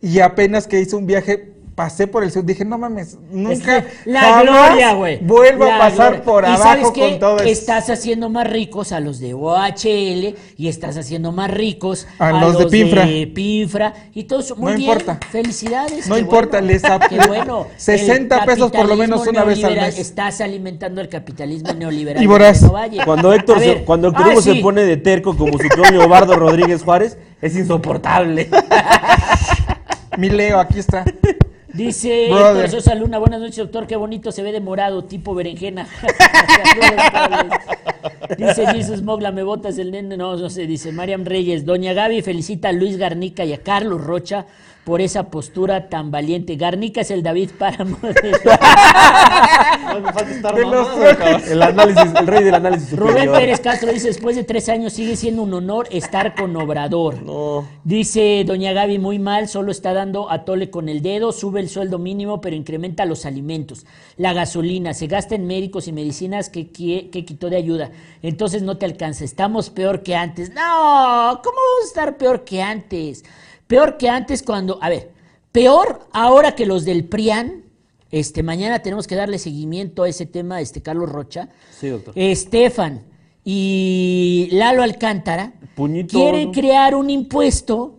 y apenas que hice un viaje, pasé por el segundo, dije, no mames, Es nunca, que la jamás gloria, güey. vuelvo La a pasar gloria. por ¿Y abajo sabes qué? con todo eso. Estás haciendo más ricos a los de OHL y estás haciendo más ricos A los de Pinfra. Pinfra y todo eso. Muy No bien. importa. Felicidades. No qué importa, bueno. les <laughs> bueno. 60 El pesos por lo menos una vez al mes. Estás alimentando el capitalismo neoliberal. <laughs> Y Valle. Cuando Héctor, se, cuando Héctor ah, Hugo se pone de terco como su clon Bardo Rodríguez Juárez, es insoportable. <laughs> Mi Leo, aquí está. Dice Brother. Héctor Sosa Luna, buenas noches doctor, qué bonito se ve de morado, tipo berenjena. <laughs> Dice Jesus Mogla, me botas el nene, no, no sé, dice Mariam Reyes, Doña Gaby felicita a Luis Garnica y a Carlos Rocha por esa postura tan valiente. Garnica es el David Páramo. de- No <laughs> me falta estar De los- mamado, cabrón. El análisis, el rey del análisis Rubén. Pérez Castro dice, después de tres años sigue siendo un honor estar con Obrador. No. Dice Doña Gaby, muy mal, solo está dando a tole con el dedo, sube el sueldo mínimo, pero incrementa los alimentos, la gasolina, se gasta en médicos y medicinas que, qui- que quitó de ayuda. Entonces no te alcanza, estamos peor que antes. No, ¿cómo vamos a estar peor que antes? Peor que antes cuando, a ver, peor ahora que los del PRIAN. Este, mañana tenemos que darle seguimiento a ese tema, este Carlos Rocha. Sí, doctor. Estefan y Lalo Alcántara Puñito, quieren ¿no? crear un impuesto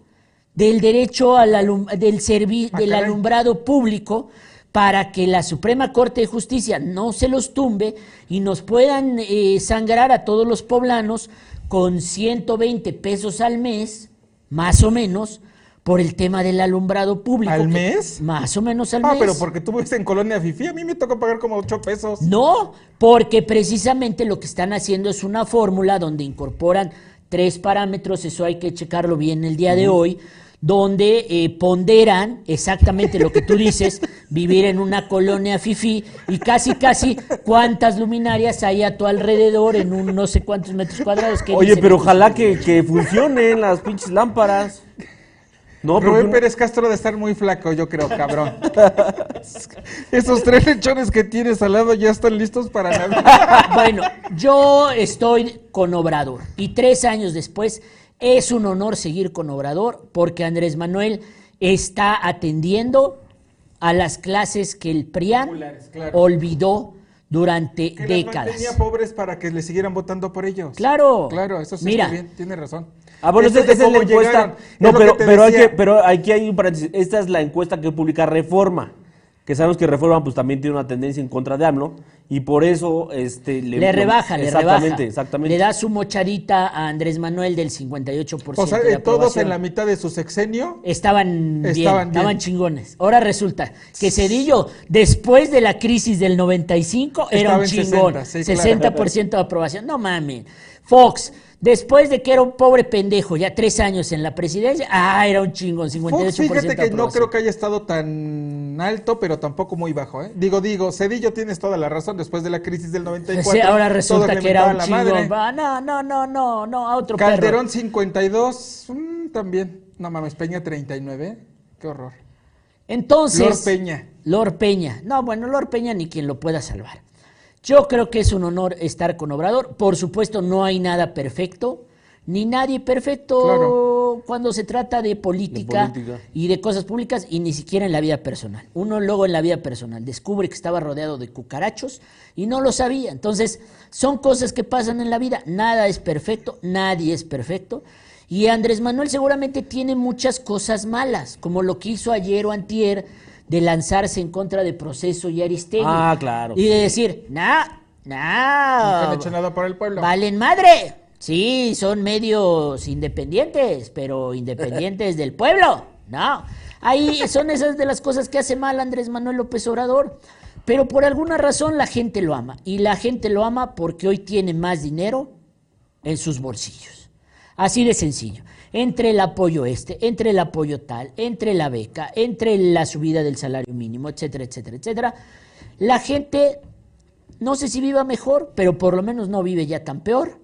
del derecho al alum- del, servi- Ah, del caray. alumbrado público para que la Suprema Corte de Justicia no se los tumbe y nos puedan eh, sangrar a todos los poblanos con 120 pesos al mes, más o menos, por el tema del alumbrado público. ¿Al que- mes? Más o menos al Ah, mes. pero porque tú vives en Colonia Fifi, a mí me tocó pagar como 8 pesos. No, porque precisamente lo que están haciendo es una fórmula donde incorporan tres parámetros, eso hay que checarlo bien el día de hoy, donde eh, ponderan exactamente lo que tú dices, <laughs> vivir en una colonia fifí y casi, casi cuántas luminarias hay a tu alrededor en un no sé cuántos metros cuadrados. ¿Qué Oye, pero ojalá que, que funcionen las pinches lámparas. No, Rubén porque Pérez Castro de estar muy flaco, yo creo, cabrón. <laughs> Esos tres lechones que tienes al lado ya están listos para nada. <laughs> Bueno, yo estoy con Obrador y tres años después es un honor seguir con Obrador porque Andrés Manuel está atendiendo a las clases que el PRIAN claro. olvidó durante Que décadas. mantenía pobres para que le siguieran votando por ellos. Claro. Claro, eso sí Mira. está bien, tiene razón. Ah, bueno, Esto esa, es la encuesta. No, pero, pero, hay que, pero aquí hay un paréntesis. Esta es la encuesta que publica Reforma. Que sabemos que Reforma pues también tiene una tendencia en contra de AMLO. Y por eso este, Le rebaja, le rebaja. Exactamente, exactamente. Le da su mochadita a Andrés Manuel del 58% O sea, de eh, todos en la mitad de su sexenio. Estaban bien, Estaban estaban, bien. chingones. Ahora resulta que Cedillo, después de la crisis del 95, era Estaba un chingón. 60, sí, claro. 60% de aprobación. No mames. Fox, después de que era un pobre pendejo, ya tres años en la presidencia, ah, era un chingón, 58% Fox, fíjate que no creo que haya estado tan alto, pero tampoco muy bajo. ¿eh? Digo, digo, Cedillo tienes toda la razón. Después de la crisis del 94. Sí, ahora resulta que era un chingón. Ah, No, no, no, no, no, a otro Calderón perro. 52, mm, también. No mames, Peña 39. Qué horror. Entonces, Lord Peña. Lord Peña. No, bueno, Lord Peña ni quien lo pueda salvar. Yo creo que es un honor estar con Obrador. Por supuesto, no hay nada perfecto, ni nadie perfecto Claro. cuando se trata de política, De política. y de cosas públicas, y ni siquiera en la vida personal. Uno luego en la vida personal descubre que estaba rodeado de cucarachos y no lo sabía. Entonces, son cosas que pasan en la vida. Nada es perfecto, nadie es perfecto. Y Andrés Manuel seguramente tiene muchas cosas malas, como lo que hizo ayer o antier de lanzarse en contra de Proceso y Aristegui. Ah, claro. Y de decir, nah, nah. Nunca han hecho nada por el pueblo. Valen madre. Sí, son medios independientes, pero independientes del pueblo. No. Ahí son esas de las cosas que hace mal Andrés Manuel López Obrador. Pero por alguna razón la gente lo ama. Y la gente lo ama porque hoy tiene más dinero en sus bolsillos. Así de sencillo. Entre el apoyo este, entre el apoyo tal, entre la beca, entre la subida del salario mínimo, etcétera, etcétera, etcétera. La gente no sé si viva mejor, pero por lo menos no vive ya tan peor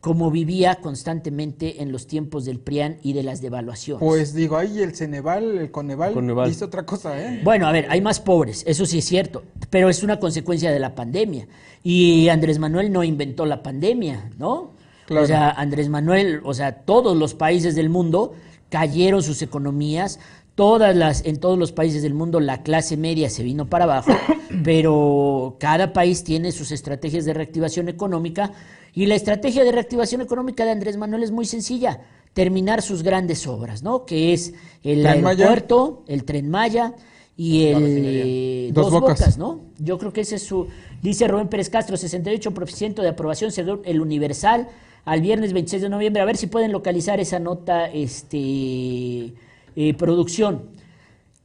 como vivía constantemente en los tiempos del PRIAN y de las devaluaciones. Pues digo, ahí el Ceneval, el Coneval, Coneval. dice otra cosa, ¿eh? Bueno, a ver, hay más pobres, eso sí es cierto, pero es una consecuencia de la pandemia. Y Andrés Manuel no inventó la pandemia, ¿no? Claro. O sea, Andrés Manuel, o sea, todos los países del mundo cayeron sus economías, todas las, en todos los países del mundo la clase media se vino para abajo, <coughs> pero cada país tiene sus estrategias de reactivación económica y la estrategia de reactivación económica de Andrés Manuel es muy sencilla, terminar sus grandes obras, ¿no? Que es el Tren Maya. aeropuerto, el tren Maya y el eh, Dos dos, Bocas. bocas. ¿no? Yo creo que ese es su, dice Rubén Pérez Castro, 68% de aprobación según el Universal al viernes 26 de noviembre. A ver si pueden localizar esa nota, este, eh, producción.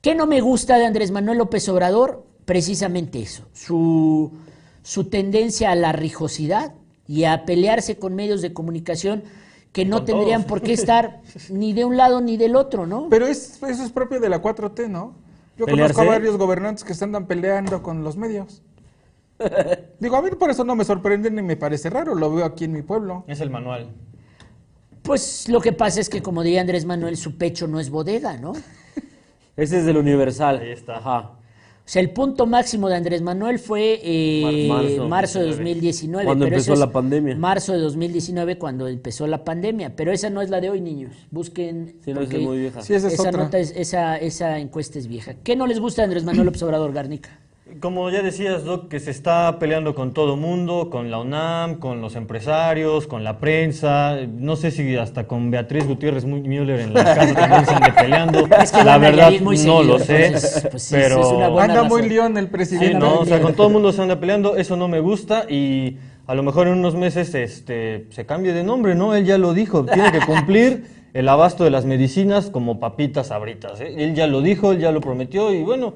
¿Qué no me gusta de Andrés Manuel López Obrador? Precisamente eso, su, su tendencia a la rijosidad y a pelearse con medios de comunicación que no tendrían todos. por qué <laughs> estar ni de un lado ni del otro, ¿no? Pero es, eso es propio de la 4T, ¿no? Yo ¿Pelearse? conozco a varios gobernantes que se andan peleando con los medios. <laughs> Digo, a mí por eso no me sorprende ni me parece raro, lo veo aquí en mi pueblo. Es el manual. Pues lo que pasa es que, como diría Andrés Manuel, su pecho no es bodega, ¿no? O <laughs> Ese es del Universal. Ahí está. Ajá. sea, el punto máximo de Andrés Manuel fue eh, Mar- marzo, marzo de 2019. Cuando pero empezó eso es la pandemia. Marzo de 2019, cuando empezó la pandemia. Pero esa no es la de hoy, niños. Busquen. Sí, no, es muy vieja. Sí, esa es esa, otra. nota es- esa, esa encuesta es vieja. ¿Qué no les gusta de Andrés Manuel López Obrador, Garnica? Como ya decías, Doc, que se está peleando con todo mundo, con la UNAM, con los empresarios, con la prensa. No sé si hasta con Beatriz Gutiérrez Müller en la casa también se ande <laughs> peleando. Es que la verdad muy no seguido, lo sé, entonces, pues sí, pero es una buena Anda muy razón. león el Sí, presidente. no, o sea, con todo el mundo se anda peleando, eso no me gusta y a lo mejor en unos meses este, se cambie de nombre, ¿no? Él ya lo dijo, tiene que cumplir el abasto de las medicinas como papitas sabritas. ¿eh? Él ya lo dijo, él ya lo prometió y bueno,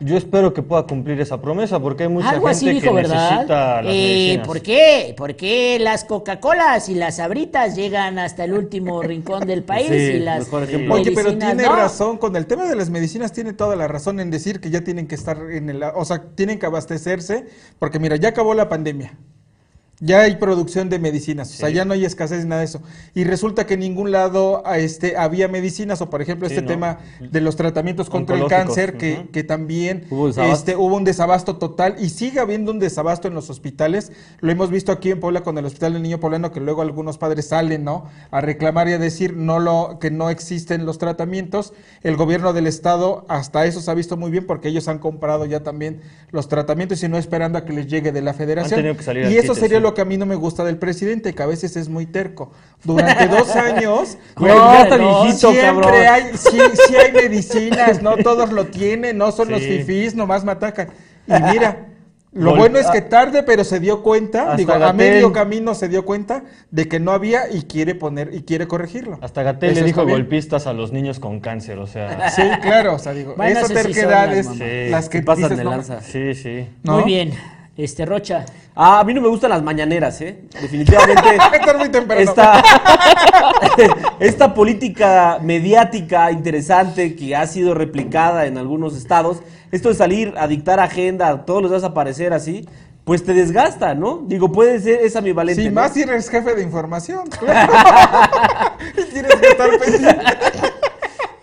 Yo espero que pueda cumplir esa promesa porque hay mucha Algo así gente dijo, que ¿verdad? necesita las Eh, medicinas. ¿Por qué? ¿Por qué las Coca-Colas y las Sabritas llegan hasta el último <laughs> rincón del país Sí, y las mejor ejemplo. Oye, pero tiene no? razón, con el tema de las medicinas tiene toda la razón en decir que ya tienen que estar en el, o sea, tienen que abastecerse, porque mira, ya acabó la pandemia. Ya hay producción de medicinas, o sea, ya no hay escasez ni nada de eso. Y resulta que en ningún lado este, había medicinas, o por ejemplo, Sí, este ¿no? tema de los tratamientos contra el cáncer, que, que también Hubo este, hubo un desabasto total y sigue habiendo un desabasto en los hospitales. Lo hemos visto aquí en Puebla con el Hospital del Niño Poblano, que luego algunos padres salen ¿no? a reclamar y a decir no lo, que no existen los tratamientos. El gobierno del estado hasta eso se ha visto muy bien porque ellos han comprado ya también los tratamientos y no esperando a que les llegue de la federación. que salir y eso sería. Lo que a mí no me gusta del presidente, que a veces es muy terco. Durante dos <laughs> años, no, viejito. Siempre hay, sí, sí hay medicinas, no todos lo tienen, no son los fifís, nomás me atacan. Y <laughs> mira, lo Vol- bueno es que ah. tarde, pero se dio cuenta, Hasta digo, a medio camino se dio cuenta de que no había y quiere poner y quiere corregirlo. Hasta Gatel le dijo golpistas a los niños con cáncer, o sea... Sí, claro, o sea, digo, Bueno, esas sí terquedades, las que pasan dices, de no, lanza. Sí, sí. ¿no? Muy bien. Este, Rocha. Ah, a mí no me gustan las mañaneras, ¿eh? Definitivamente. <laughs> Está muy temprano. esta, <laughs> esta política mediática interesante que ha sido replicada en algunos estados, esto de salir a dictar agenda, todos los días aparecer así, pues te desgasta, ¿no? Digo, puede ser, es ambivalente. Sí, ¿no? más si eres jefe de información. claro. <laughs> Y Tienes que estar pendiente.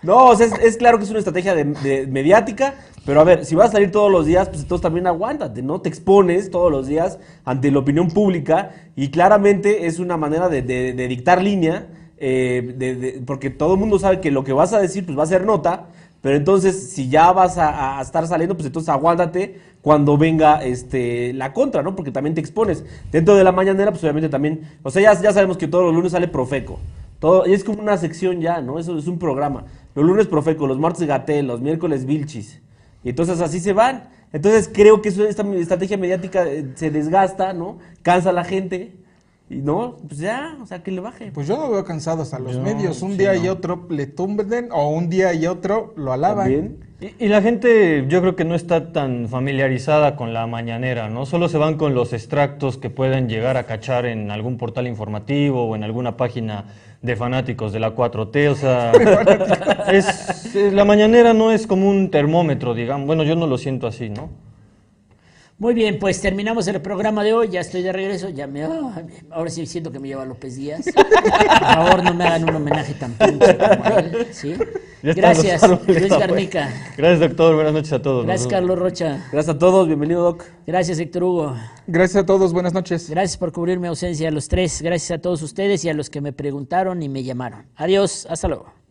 No, o sea, es, es claro que es una estrategia de, mediática, pero a ver, si vas a salir todos los días, pues entonces también aguántate, ¿no? Te expones todos los días ante la opinión pública y claramente es una manera de, de- de dictar línea, eh, porque todo el mundo sabe que lo que vas a decir pues va a ser nota, pero entonces si ya vas a, a estar saliendo, pues entonces aguántate cuando venga este, la contra, ¿no? Porque también te expones. Dentro de la mañanera, pues obviamente también, o sea, ya, ya sabemos que todos los lunes sale Profeco. Todo, y es como una sección ya, ¿no? Eso es un programa. Los lunes Profeco, los martes Gatel, los miércoles Vilchis. Y entonces así se van. Entonces creo que eso, esta estrategia mediática eh, se desgasta, ¿no? Cansa a la gente. Y no, pues ya, o sea, que le baje. Pues yo lo veo cansados a los Yo, medios. Un sí, día no. y otro le tumben o un día y otro lo alaban. También. Y, y la gente yo creo que no está tan familiarizada con la mañanera, ¿no? Solo se van con los extractos que pueden llegar a cachar en algún portal informativo o en alguna página de fanáticos de la 4T, o sea, <laughs> es, es- la mañanera no es como un termómetro, digamos, bueno, yo no lo siento así, ¿no? Muy bien, pues terminamos el programa de hoy. Ya estoy de regreso. Ya me, ahora sí siento que me lleva López Díaz. <laughs> Por favor, no me hagan un homenaje tan pinche como a él. ¿sí? Gracias, Luis. Garnica. Gracias, doctor, buenas noches a todos. Gracias, Carlos Rocha. Gracias a todos, bienvenido Doc. Gracias, Héctor Hugo. Gracias a todos, buenas noches. Gracias por cubrir mi ausencia a los tres. Gracias a todos ustedes y a los que me preguntaron y me llamaron. Adiós, hasta luego.